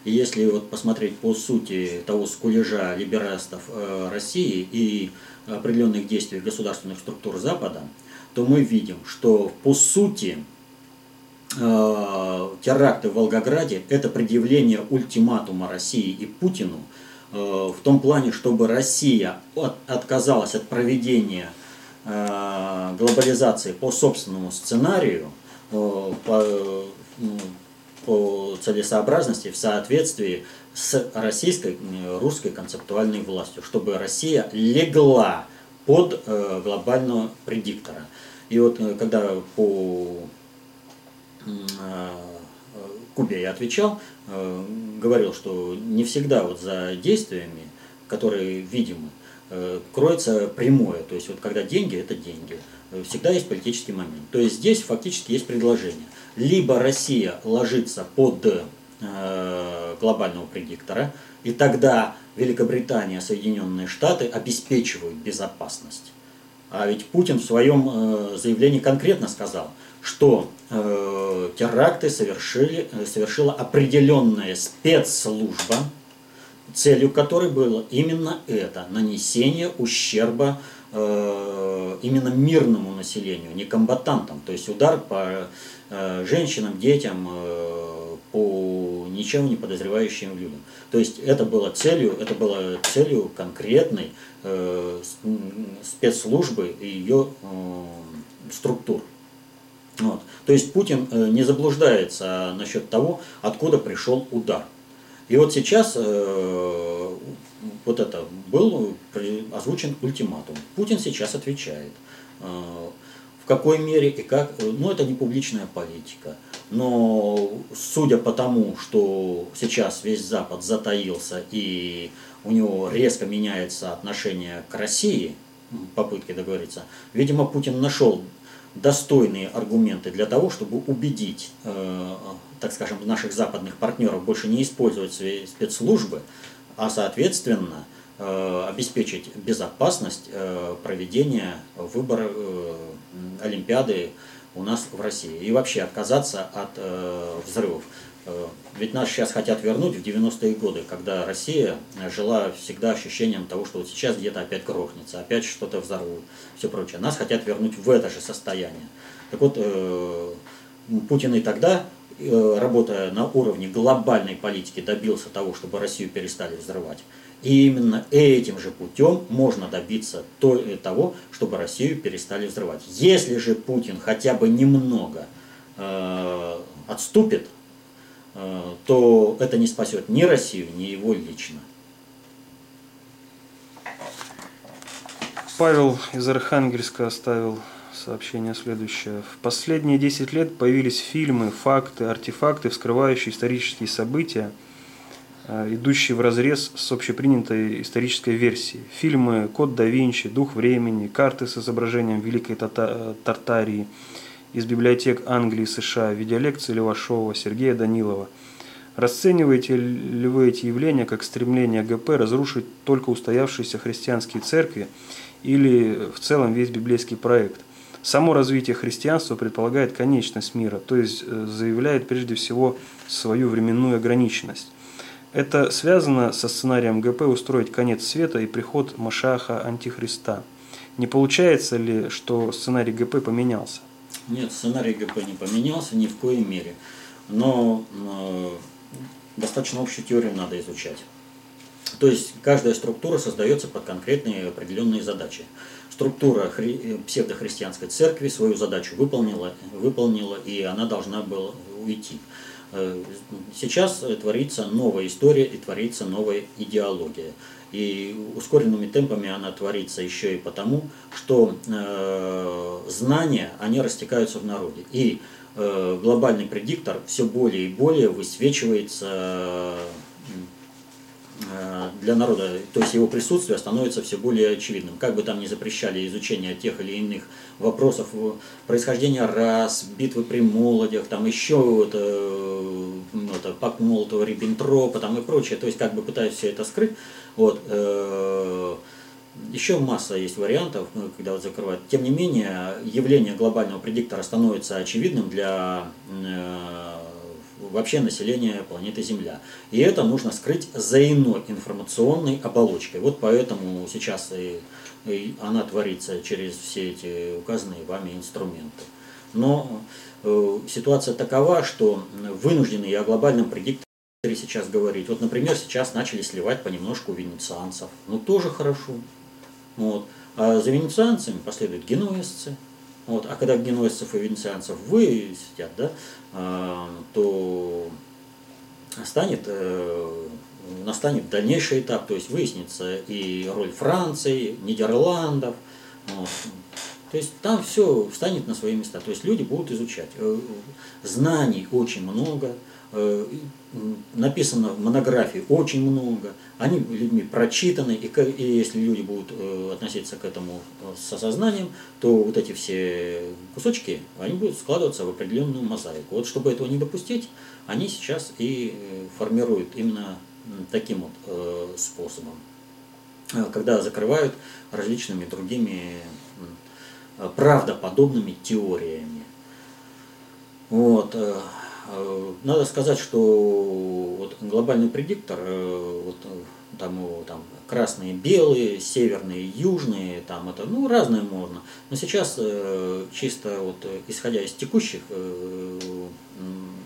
И если вот посмотреть по сути того скулежа либерастов э, России и определенных действий государственных структур Запада, то мы видим, что по сути теракты в Волгограде – это предъявление ультиматума России и Путину – Э, в том плане, чтобы Россия от, отказалась от проведения э, глобализации по собственному сценарию, э, по, ну, по целесообразности в соответствии с российской, русской концептуальной властью, чтобы Россия легла под глобального предиктора. И вот когда по Кубе я отвечал, э, говорил, что не всегда вот за действиями, которые видимы, э, кроется прямое. То есть вот когда деньги, это деньги. Всегда есть политический момент. То есть здесь фактически есть предложение. Либо Россия ложится под э, глобального предиктора, и тогда Великобритания, Соединенные Штаты обеспечивают безопасность. А ведь Путин в своем заявлении конкретно сказал, что э, теракты совершили, э, совершила определенная спецслужба, целью которой было именно это, нанесение ущерба э, именно мирному населению, не комбатантам, то есть удар по э, женщинам, детям, по ничем не подозревающим людям. То есть это было целью, это было целью конкретной спецслужбы и ее структур. Вот. То есть Путин э, не заблуждается насчет того, откуда пришел удар. И вот сейчас э, вот это был озвучен ультиматум. Путин сейчас отвечает. Э, в какой мере и как, ну это не публичная политика. Но судя по тому, что сейчас весь Запад затаился и у него резко меняется отношение к России, попытки договориться, видимо, Путин нашел достойные аргументы для того, чтобы убедить, э, так скажем, наших западных партнеров больше не использовать свои спецслужбы, а соответственно э, обеспечить безопасность э, проведения выборов Олимпиады у нас в России и вообще отказаться от взрывов. Э, ведь нас сейчас хотят вернуть в 90-е годы, когда Россия жила всегда ощущением того, что вот сейчас где-то опять грохнется, опять что-то взорвут, все прочее. Нас хотят вернуть в это же состояние. Так вот, э, Путин и тогда, э, работая на уровне глобальной политики, добился того, чтобы Россию перестали взрывать. И именно этим же путем можно добиться того, чтобы Россию перестали взрывать. Если же Путин хотя бы немного отступит то это не спасет ни Россию, ни его лично. Павел из Архангельска оставил сообщение следующее. В последние 10 лет появились фильмы, факты, артефакты, вскрывающие исторические события, э, идущие в разрез с общепринятой исторической версией. Фильмы «Код да Винчи», «Дух времени», карты с изображением Великой Тартарии – из библиотек Англии и США, видеолекции Левашова, Сергея Данилова. Расцениваете ли вы эти явления как стремление ГП разрушить только устоявшиеся христианские церкви или в целом весь библейский проект? Само развитие христианства предполагает конечность мира, то есть э, заявляет прежде всего свою временную ограниченность. Это связано со сценарием ГП устроить конец света и приход Машаха Антихриста. Не получается ли, что сценарий ГП поменялся? Нет, сценарий ГП не поменялся ни в коей мере. Но э, достаточно общую теорию надо изучать. То есть каждая структура создается под конкретные определенные задачи. Структура хри... псевдохристианской церкви свою задачу выполнила, выполнила, и она должна была уйти. Э, сейчас творится новая история и творится новая идеология. И ускоренными темпами она творится еще и потому, что э, знания, они растекаются в народе. И э, глобальный предиктор все более и более высвечивается Э, для народа, то есть его присутствие становится все более очевидным. Как бы там ни запрещали изучение тех или иных вопросов происхождения рас, битвы при молодях, там еще это, ну, это пакт Молотова, Риббентропа там и прочее, то есть как бы пытаясь все это скрыть. Вот, э, еще масса есть вариантов, ну, когда вот закрывают. Тем не менее, явление глобального предиктора становится очевидным для э, вообще населения планеты Земля. И это нужно скрыть за иной информационной оболочкой. Вот поэтому сейчас и, и она творится через все эти указанные вами инструменты. Но э, ситуация такова, что вынуждены и о глобальном предикторе сейчас говорить. Вот, например, сейчас начали сливать понемножку венецианцев. Ну, тоже хорошо. Вот. А за венецианцами последуют генуэзцы, вот, а когда генуэзцев и венецианцев высидят, да, а, то станет, э, настанет дальнейший этап, то есть выяснится и роль Франции, Нидерландов. Вот. То есть там все встанет на свои места. То есть люди будут изучать. Э, знаний очень много, написано в монографии очень много, они людьми прочитаны, и, и если люди будут э, относиться к этому э, с осознанием, то вот эти все кусочки, они будут складываться в определенную мозаику. Вот чтобы этого не допустить, они сейчас и формируют именно таким вот способом, когда закрывают различными другими правдоподобными теориями. Вот. Э, надо сказать, что вот глобальный предиктор, э, вот э, там там красные, белые, северные, южные, там это, ну, разное можно. Но сейчас чисто вот исходя из текущих,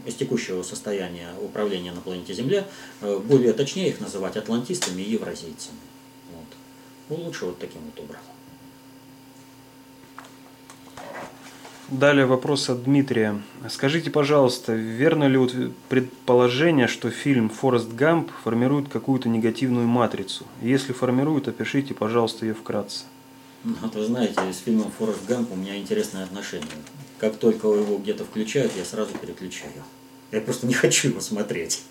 из текущего состояния управления на планете Земля, более точнее их называть атлантистами и евразийцами. Вот. Ну, лучше вот таким вот образом. Далее вопрос от Дмитрия. Скажите, пожалуйста, верно ли предположение, что фильм «Форест Гамп» формирует какую-то негативную матрицу? Если формирует, опишите, пожалуйста, ее вкратце. Ну, вот вы знаете, с фильмом «Форест Гамп» у меня интересное отношение. Как только его где-то включают, я сразу переключаю. Я просто не хочу его смотреть.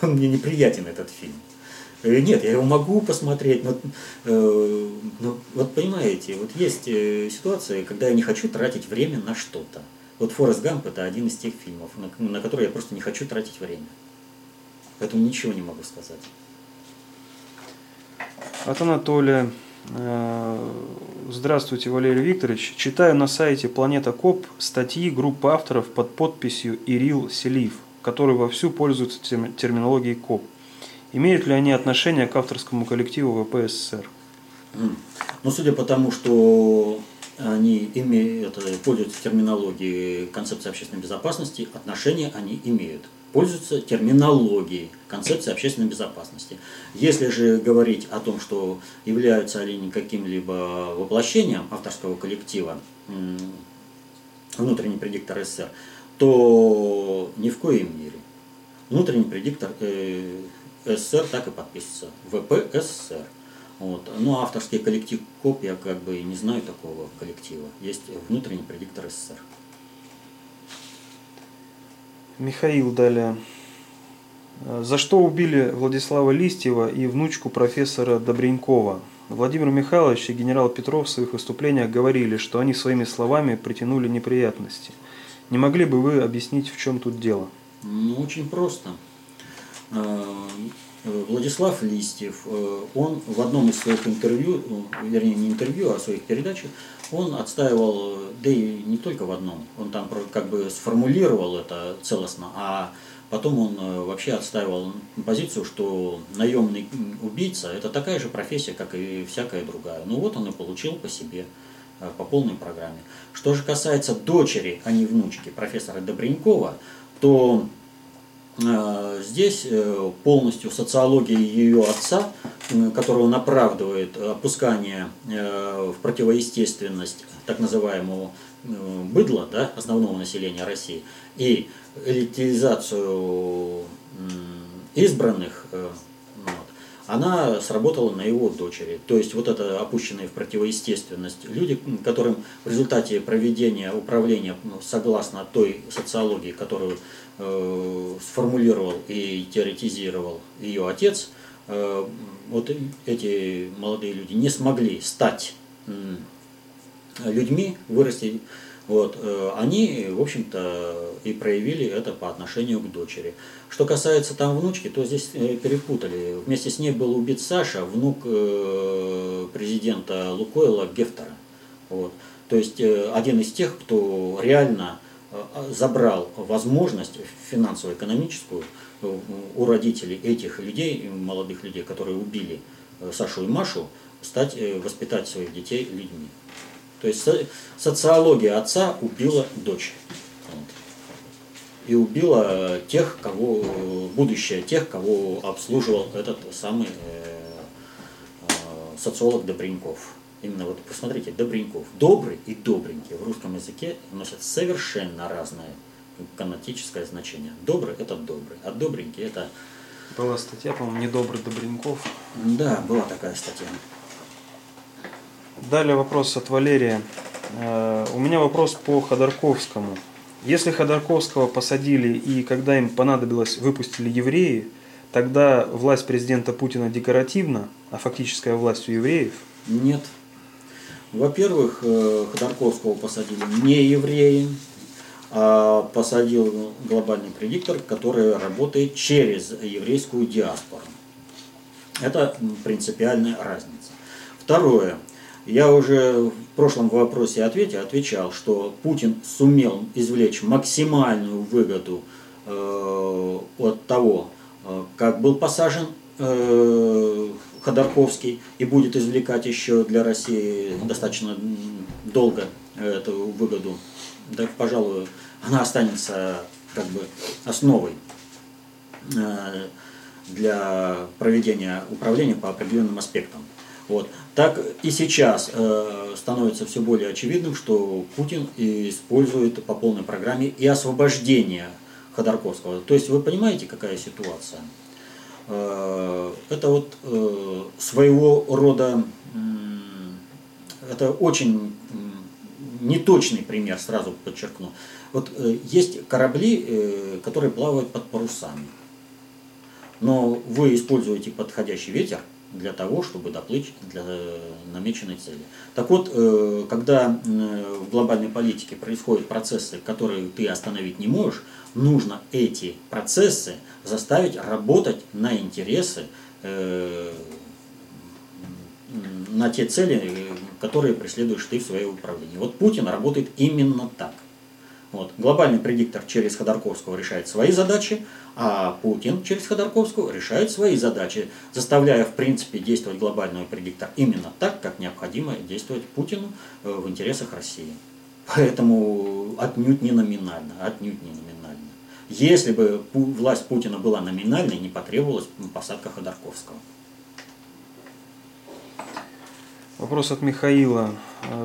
Он мне неприятен, этот фильм. Э, нет, я его могу посмотреть, но, э, но вот понимаете, вот есть э, ситуация, когда я не хочу тратить время на что-то. Вот Форест Гамп это один из тех фильмов, на, на которые я просто не хочу тратить время. Поэтому ничего не могу сказать. От Анатолия. Здравствуйте, Валерий Викторович. Читаю на сайте Планета Коп статьи группы авторов под подписью Ирил Селив, которые вовсю пользуются терминологией КОП. Имеют ли они отношение к авторскому коллективу ВПССР? Ну, судя по тому, что они имеют, пользуются терминологией концепции общественной безопасности, отношения они имеют. Пользуются терминологией концепции общественной безопасности. Если же говорить о том, что являются они каким-либо воплощением авторского коллектива, внутренний предиктор СССР, то ни в коем мере. Внутренний предиктор э, СССР так и подписывается. ВП СССР. Вот. Ну, авторский коллектив КОП, я как бы не знаю такого коллектива. Есть внутренний предиктор СССР. Михаил далее. За что убили Владислава Листьева и внучку профессора Добренькова? Владимир Михайлович и генерал Петров в своих выступлениях говорили, что они своими словами притянули неприятности. Не могли бы вы объяснить, в чем тут дело? Ну, очень просто. Э, Владислав Листьев, э, он в одном из своих интервью, ну, вернее не интервью, а своих передачах, он отстаивал, да и не только в одном, он там как бы сформулировал это целостно, а Потом он э, вообще отстаивал позицию, что наемный убийца – это такая же профессия, как и всякая другая. Ну вот он и получил по себе, э, по полной программе. Что же касается дочери, а не внучки профессора Добренькова, то э, здесь э, полностью социология ее отца, э, которого он опускание э, в противоестественность так называемого э, быдла, да, основного населения России, и элитизацию избранных, э, она сработала на его дочери. То есть вот это опущенные в противоестественность люди, которым в результате проведения управления ну, согласно той социологии, которую э, сформулировал и теоретизировал ее отец, э, вот эти молодые люди не смогли стать э, людьми, вырасти вот, э, они, в общем-то, и проявили это по отношению к дочери. Что касается там внучки, то здесь э, перепутали. Вместе с ней был убит Саша, внук э, президента Лукойла Гефтера. Вот. То есть один из тех, кто реально забрал возможность финансово-экономическую у родителей этих людей, молодых людей, которые убили Сашу и Машу, стать, воспитать своих детей людьми. То есть социология отца убила дочь. И убила тех, кого, будущее тех, кого обслуживал этот самый э, э, социолог Добреньков. Именно вот посмотрите, Добреньков. Добрый и добренький в русском языке носят совершенно разное канатическое значение. Добрый – это добрый, а добренький – это… Была статья, по-моему, «Недобрый Добреньков». Да, была такая статья. Далее вопрос от Валерия. Э, у меня вопрос по Ходорковскому. Если Ходорковского посадили и когда им понадобилось выпустили евреи, тогда власть президента Путина декоративна, а фактическая власть у евреев? Нет. Во-первых, э, Ходорковского посадили не евреи, а посадил глобальный предиктор, который работает через еврейскую диаспору. Это принципиальная разница. Второе. Я уже в прошлом вопросе ответе отвечал, что Путин сумел извлечь максимальную выгоду э, от того, э, как был посажен э, Ходорковский и будет извлекать еще для России достаточно долго эту выгоду. Да, пожалуй, она останется как бы основой э, для проведения управления по определенным аспектам. Вот. Так и сейчас э, становится все более очевидным, что Путин использует по полной программе и освобождение Ходорковского. То есть вы понимаете, какая ситуация? Э, это вот э, своего рода, это очень неточный пример, сразу подчеркну. Вот есть корабли, которые плавают под парусами. Но вы используете подходящий ветер – для того, чтобы доплыть для намеченной цели. Так вот, э, когда в глобальной политике происходят процессы, которые ты остановить не можешь, нужно эти процессы заставить работать на интересы, э, на те цели, которые преследуешь ты в своем управлении. Вот Путин работает именно так. Вот. Глобальный предиктор через Ходорковского решает свои задачи, а Путин через Ходорковского решает свои задачи, заставляя, в принципе, действовать глобального предиктора именно так, как необходимо действовать Путину э, в интересах России. Поэтому отнюдь не номинально, отнюдь не номинально. Если бы власть Путина была номинальной, не потребовалась посадка Ходорковского. Вопрос от Михаила.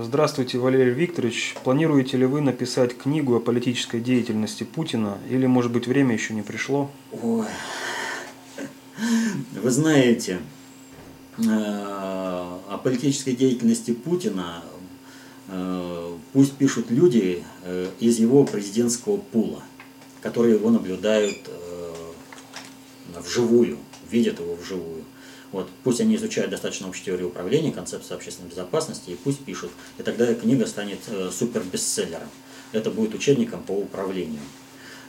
Здравствуйте, Валерий Викторович. Планируете ли вы написать книгу о политической деятельности Путина или, может быть, время еще не пришло? Ой. Вы знаете, э, о политической деятельности Путина э, пусть пишут люди э, из его президентского пула, которые его наблюдают вживую, видят его вживую. Вот, пусть они изучают достаточно общую теорию управления, концепцию общественной безопасности, и пусть пишут. И тогда книга станет э, супер-бестселлером. Это будет учебником по управлению.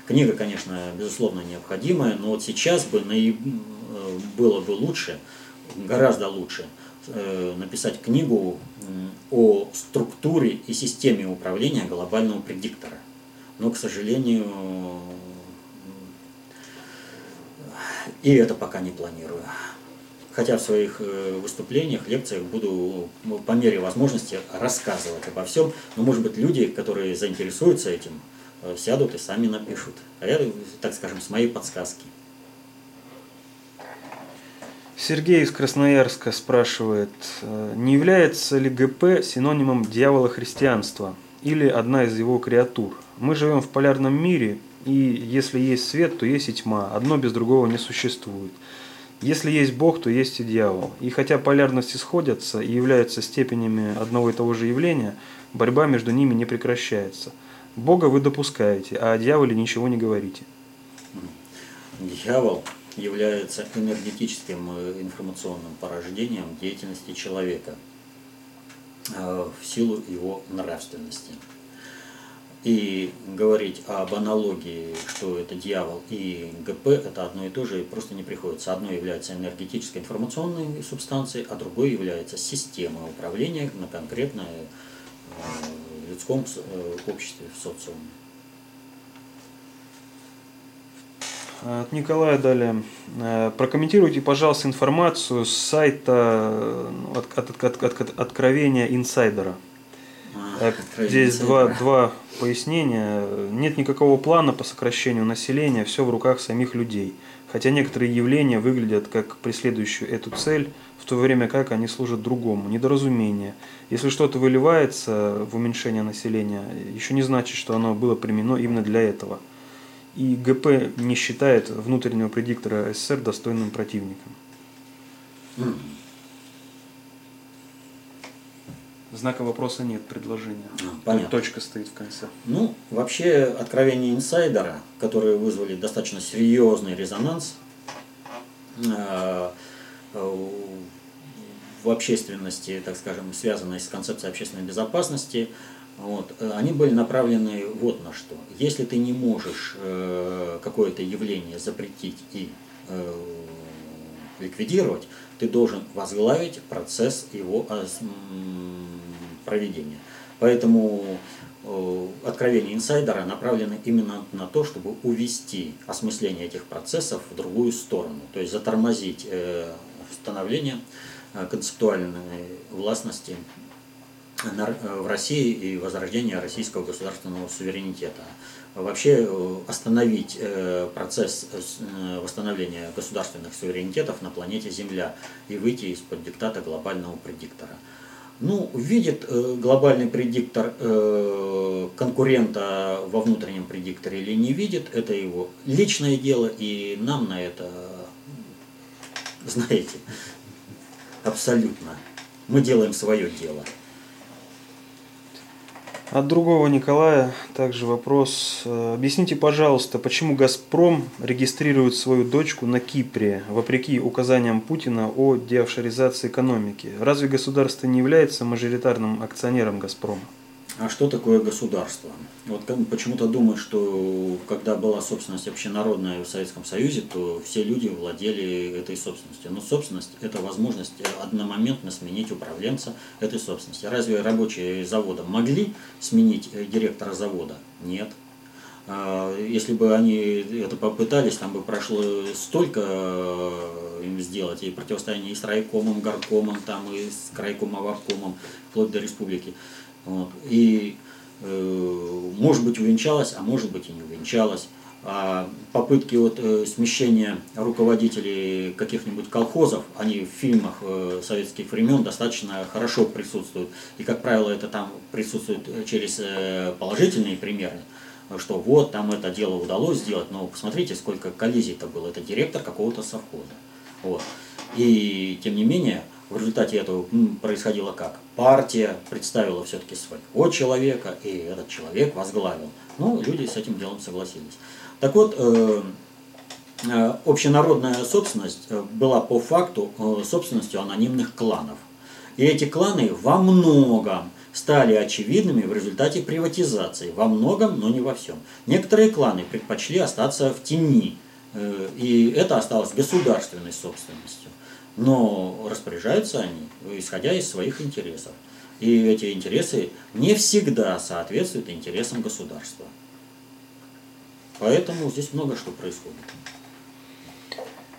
Книга, конечно, безусловно необходимая, но вот сейчас бы наиб... Э, было бы лучше, гораздо лучше, э, написать книгу о структуре и системе управления глобального предиктора. Но, к сожалению, И это пока не планирую. Хотя в своих э, выступлениях, лекциях буду ну, по мере возможности рассказывать обо всем. Но, может быть, люди, которые заинтересуются этим, э, сядут и сами напишут. А я, так скажем, с моей подсказки. Сергей из Красноярска спрашивает, э, не является ли ГП синонимом дьявола христианства или одна из его креатур? Мы живем в полярном мире, и если есть свет, то есть и тьма. Одно без другого не существует. Если есть Бог, то есть и дьявол. И хотя полярности сходятся и являются степенями одного и того же явления, борьба между ними не прекращается. Бога вы допускаете, а о дьяволе ничего не говорите. Дьявол является энергетическим э, информационным порождением деятельности человека э, в силу его нравственности. И говорить об аналогии, что это дьявол и ГП, это одно и то же, просто не приходится. Одно является энергетической информационной субстанцией, а другое является системой управления на конкретное э, людском обществе, в социуме. От Николая далее. Э, прокомментируйте, пожалуйста, информацию с сайта от, от, от, от, от Откровения инсайдера. Э, Здесь два, два пояснения. Нет никакого плана по сокращению населения, все в руках самих людей. Хотя некоторые явления выглядят как преследующие эту цель, в то время как они служат другому. Недоразумение. Если что-то выливается в уменьшение населения, еще не значит, что оно было применено именно для этого – и ГП не считает внутреннего предиктора СССР достойным противником. Знака вопроса нет, предложения. А, понятно. Точка стоит в конце. Ну, вообще, откровения инсайдера, которые вызвали достаточно серьезный резонанс э, э, в общественности, так скажем, связанной с концепцией общественной безопасности, вот, э, они были направлены вот на что. Если ты не можешь э, какое-то явление запретить и э, ликвидировать, ты должен возглавить процесс его э, проведения. Поэтому э, откровения инсайдера направлены именно на то, чтобы увести осмысление этих процессов в другую сторону, то есть затормозить э, становление концептуальной властности в России и возрождение российского государственного суверенитета. Вообще э, остановить э, процесс восстановления государственных суверенитетов на планете Земля и выйти из-под диктата глобального предиктора. Ну, видит глобальный предиктор конкурента во внутреннем предикторе или не видит, это его личное дело, и нам на это, знаете, абсолютно. Мы делаем свое дело. От другого Николая также вопрос. Э, объясните, пожалуйста, почему «Газпром» регистрирует свою дочку на Кипре, вопреки указаниям Путина о деофшоризации экономики? Разве государство не является мажоритарным акционером «Газпрома»? А что такое государство? Вот почему-то думают, что когда была собственность общенародная в Советском Союзе, то все люди владели этой собственностью. Но собственность – это возможность одномоментно сменить управленца этой собственности. Разве рабочие завода могли сменить э, директора завода? Нет. А, если бы они это попытались, там бы прошло столько э, им сделать, и противостояние и с райкомом, горкомом, там, и с крайкомом, обкомом, вплоть до республики. Вот. И э, может быть увенчалась, а может быть и не увенчалась. А попытки вот, э, смещения руководителей каких-нибудь колхозов, они в фильмах э, советских времен достаточно хорошо присутствуют. И, как правило, это там присутствует через э, положительные примеры, что вот там это дело удалось сделать, но посмотрите, сколько коллизий-то было. Это директор какого-то совхоза. Вот. И, тем не менее, в результате этого происходило как? Партия представила все-таки своего человека, и этот человек возглавил. Ну, люди с этим делом согласились. Так вот, э, э, общенародная собственность э, была по факту собственностью анонимных кланов. И эти кланы во многом стали очевидными в результате приватизации. Во многом, но не во всем. Некоторые кланы предпочли остаться в тени, и это осталось государственной собственностью но распоряжаются они, исходя из своих интересов. И эти интересы не всегда соответствуют интересам государства. Поэтому здесь много что происходит.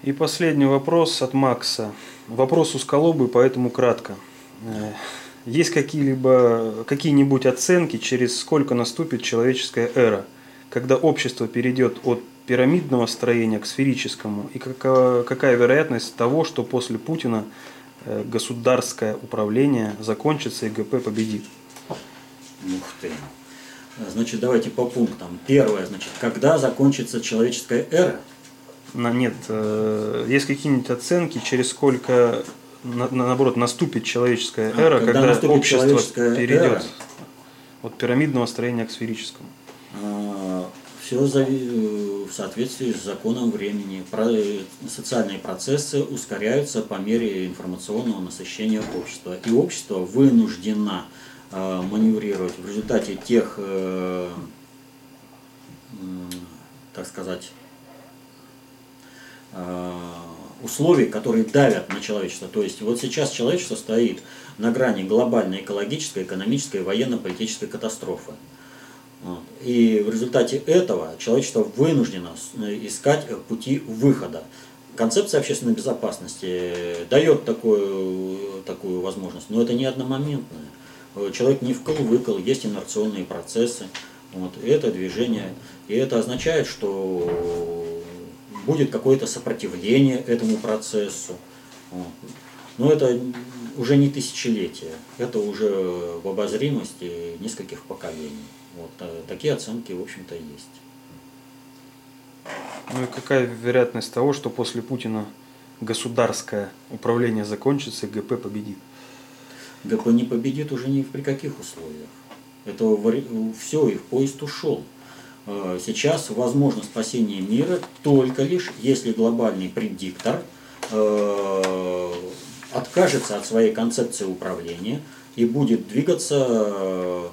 И последний вопрос от Макса. Вопрос узколобый, поэтому кратко. Э, есть какие-либо, какие-нибудь оценки, через сколько наступит человеческая эра, когда общество перейдет от пирамидного строения к сферическому, и какая, какая вероятность того, что после Путина э, государское управление закончится и ГП победит? Ух ты. Значит, давайте по пунктам. Первое, значит, когда закончится человеческая эра? На, нет, э, есть какие-нибудь оценки, через сколько, на, наоборот, наступит человеческая а, эра, когда, когда общество перейдет эра? от пирамидного строения к сферическому? А, все в соответствии с законом времени. Социальные процессы ускоряются по мере информационного насыщения общества. И общество вынуждено Э, маневрировать в результате тех, э, так сказать, э, условий, которые давят на человечество. То есть вот сейчас человечество стоит на грани глобальной экологической, экономической, военно-политической катастрофы. И в результате этого человечество вынуждено искать пути выхода. Концепция общественной безопасности дает такую, такую возможность, но это не одномоментная. Э, человек не вкл-выкл, есть инерционные процессы. Вот, это движение. И это означает, что будет какое-то сопротивление этому процессу. Но это уже не тысячелетие, это уже в обозримости нескольких поколений. Вот, э, такие оценки, в общем-то, есть. Ну и какая вероятность того, что после Путина государское управление закончится и ГП победит? ГП не победит уже ни при каких условиях. Это все, их поезд ушел. А, сейчас возможно спасение мира только лишь, если глобальный предиктор а, откажется от своей концепции управления и будет двигаться,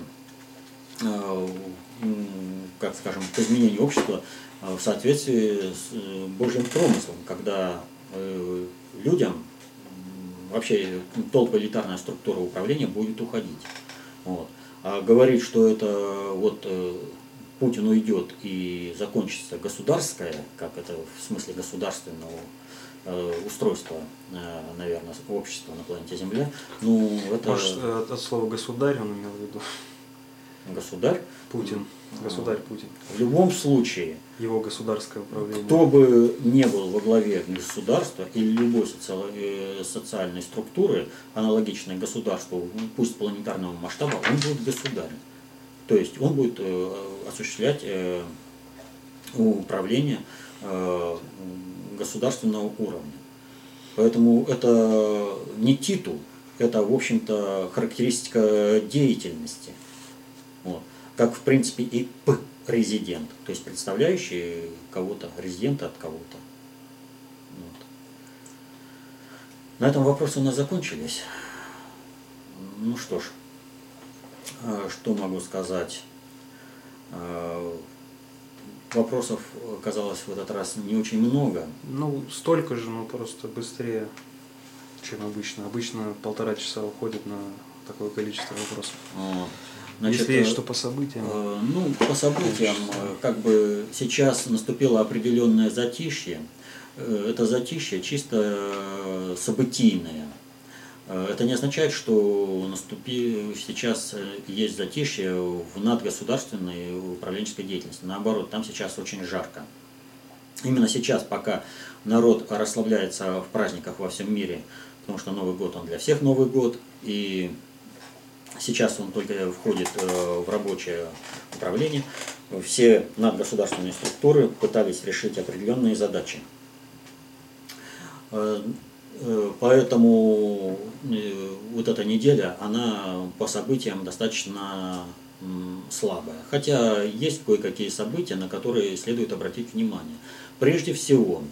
как скажем, к изменению общества в соответствии с э, Божьим промыслом, когда э, людям вообще толпоэлитарная структура управления будет уходить. Вот. А говорить, что это вот э, Путин уйдет и закончится государское, как это в смысле государственного э, устройства, э, наверное, общества на планете Земля, ну это... Может, от слова государь он имел в виду? Государь? Путин. Государь Путин. В любом случае, его государственное управление. Кто бы не был во главе государства или любой э, социальной структуры, аналогичной государству, пусть планетарного масштаба, он будет государем. То есть он будет э, осуществлять э, управление государственного уровня. Поэтому это не титул, это, в общем-то, характеристика деятельности. Как, в принципе, и П резидент, то есть представляющий кого-то, резидента от кого-то. Вот. На этом вопросы у нас закончились. Ну что ж, а, что могу сказать? А, вопросов оказалось в этот раз не очень много. Ну, столько же, но просто быстрее, чем обычно. Обычно полтора часа уходит на такое количество вопросов. Вот. Значит, Если есть что по событиям? Э, ну, по событиям, э, как бы сейчас наступило определенное затишье. Э, это затишье чисто событийное. Это не означает, что наступи, сейчас есть затишье в надгосударственной управленческой деятельности. Наоборот, там сейчас очень жарко. Именно сейчас, пока народ расслабляется в праздниках во всем мире, потому что Новый год, он для всех Новый год, и Сейчас он только входит э, в рабочее управление. Все надгосударственные структуры пытались решить определенные задачи. Э, э, поэтому вот эта неделя, она по событиям достаточно слабая. Хотя есть кое-какие события, на которые следует обратить внимание. Прежде всего,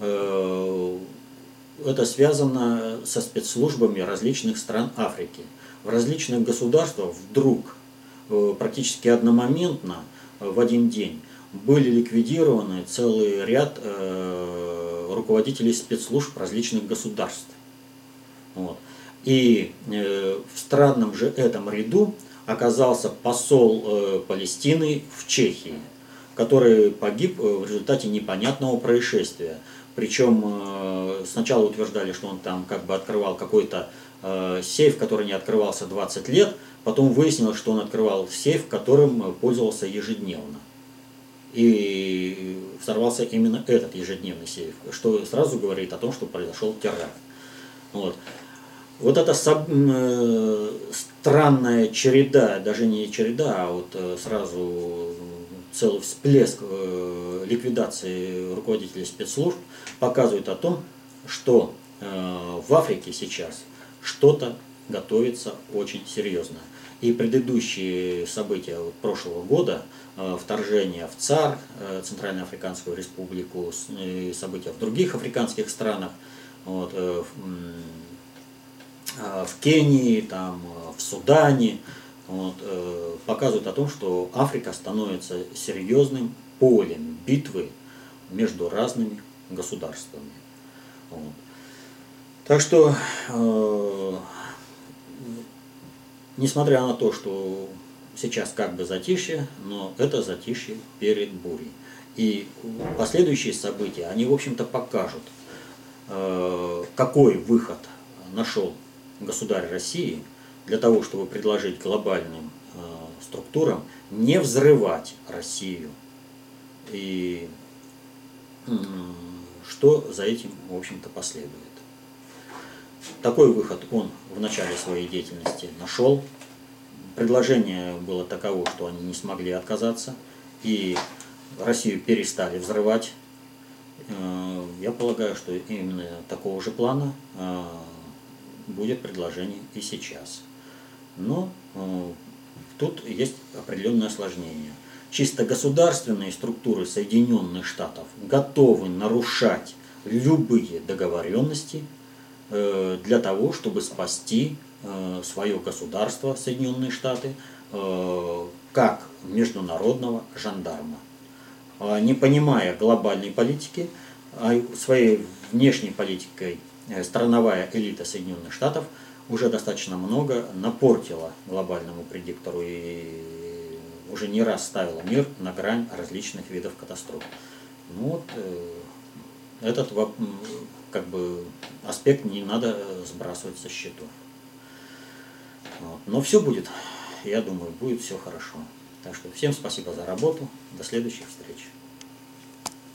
это связано со спецслужбами различных стран Африки – в различных государствах вдруг э, практически одномоментно э, в один день были ликвидированы целый ряд э, руководителей спецслужб различных государств. Вот. И в странном же этом ряду оказался посол Палестины в Чехии, который погиб в результате непонятного происшествия. Причем сначала утверждали, что он там как бы открывал какой-то сейф, который не открывался 20 лет, потом выяснилось, что он открывал сейф, которым пользовался ежедневно. И взорвался именно этот ежедневный сейф, что сразу говорит о том, что произошел теракт. Вот. Вот эта э, странная череда, даже не череда, а вот э, сразу целый всплеск э, ликвидации руководителей спецслужб показывает о том, что э, в Африке сейчас что-то готовится очень серьезно. И предыдущие события прошлого года, э, вторжение в ЦАР, Центральноафриканскую республику, события в других африканских странах, вот, в Кении, там, в Судане, вот, э, показывают о том, что Африка становится серьезным полем битвы между разными государствами. Вот. Так что, э, несмотря на то, что сейчас как бы затишье, но это затишье перед бурей. И последующие события, они, в общем-то, покажут, э, какой выход нашел государь России – для того, чтобы предложить глобальным э, структурам не взрывать Россию. И э, что за этим, в общем-то, последует. Такой выход он в начале своей деятельности нашел. Предложение было таково, что они не смогли отказаться, и Россию перестали взрывать. Э, я полагаю, что именно такого же плана э, будет предложение и сейчас. Но э, тут есть определенное осложнение. Чисто государственные структуры Соединенных Штатов готовы нарушать любые договоренности для того, чтобы спасти э, свое государство, Соединенные Штаты, э, как международного жандарма. А не понимая глобальной политики, а своей внешней политикой э, страновая элита Соединенных Штатов – уже достаточно много напортила глобальному предиктору и уже не раз ставила мир на грань различных видов катастроф. Ну вот, э, этот как бы, аспект не надо сбрасывать со счетов. Вот. Но все будет, я думаю, будет все хорошо. Так что всем спасибо за работу. До следующих встреч.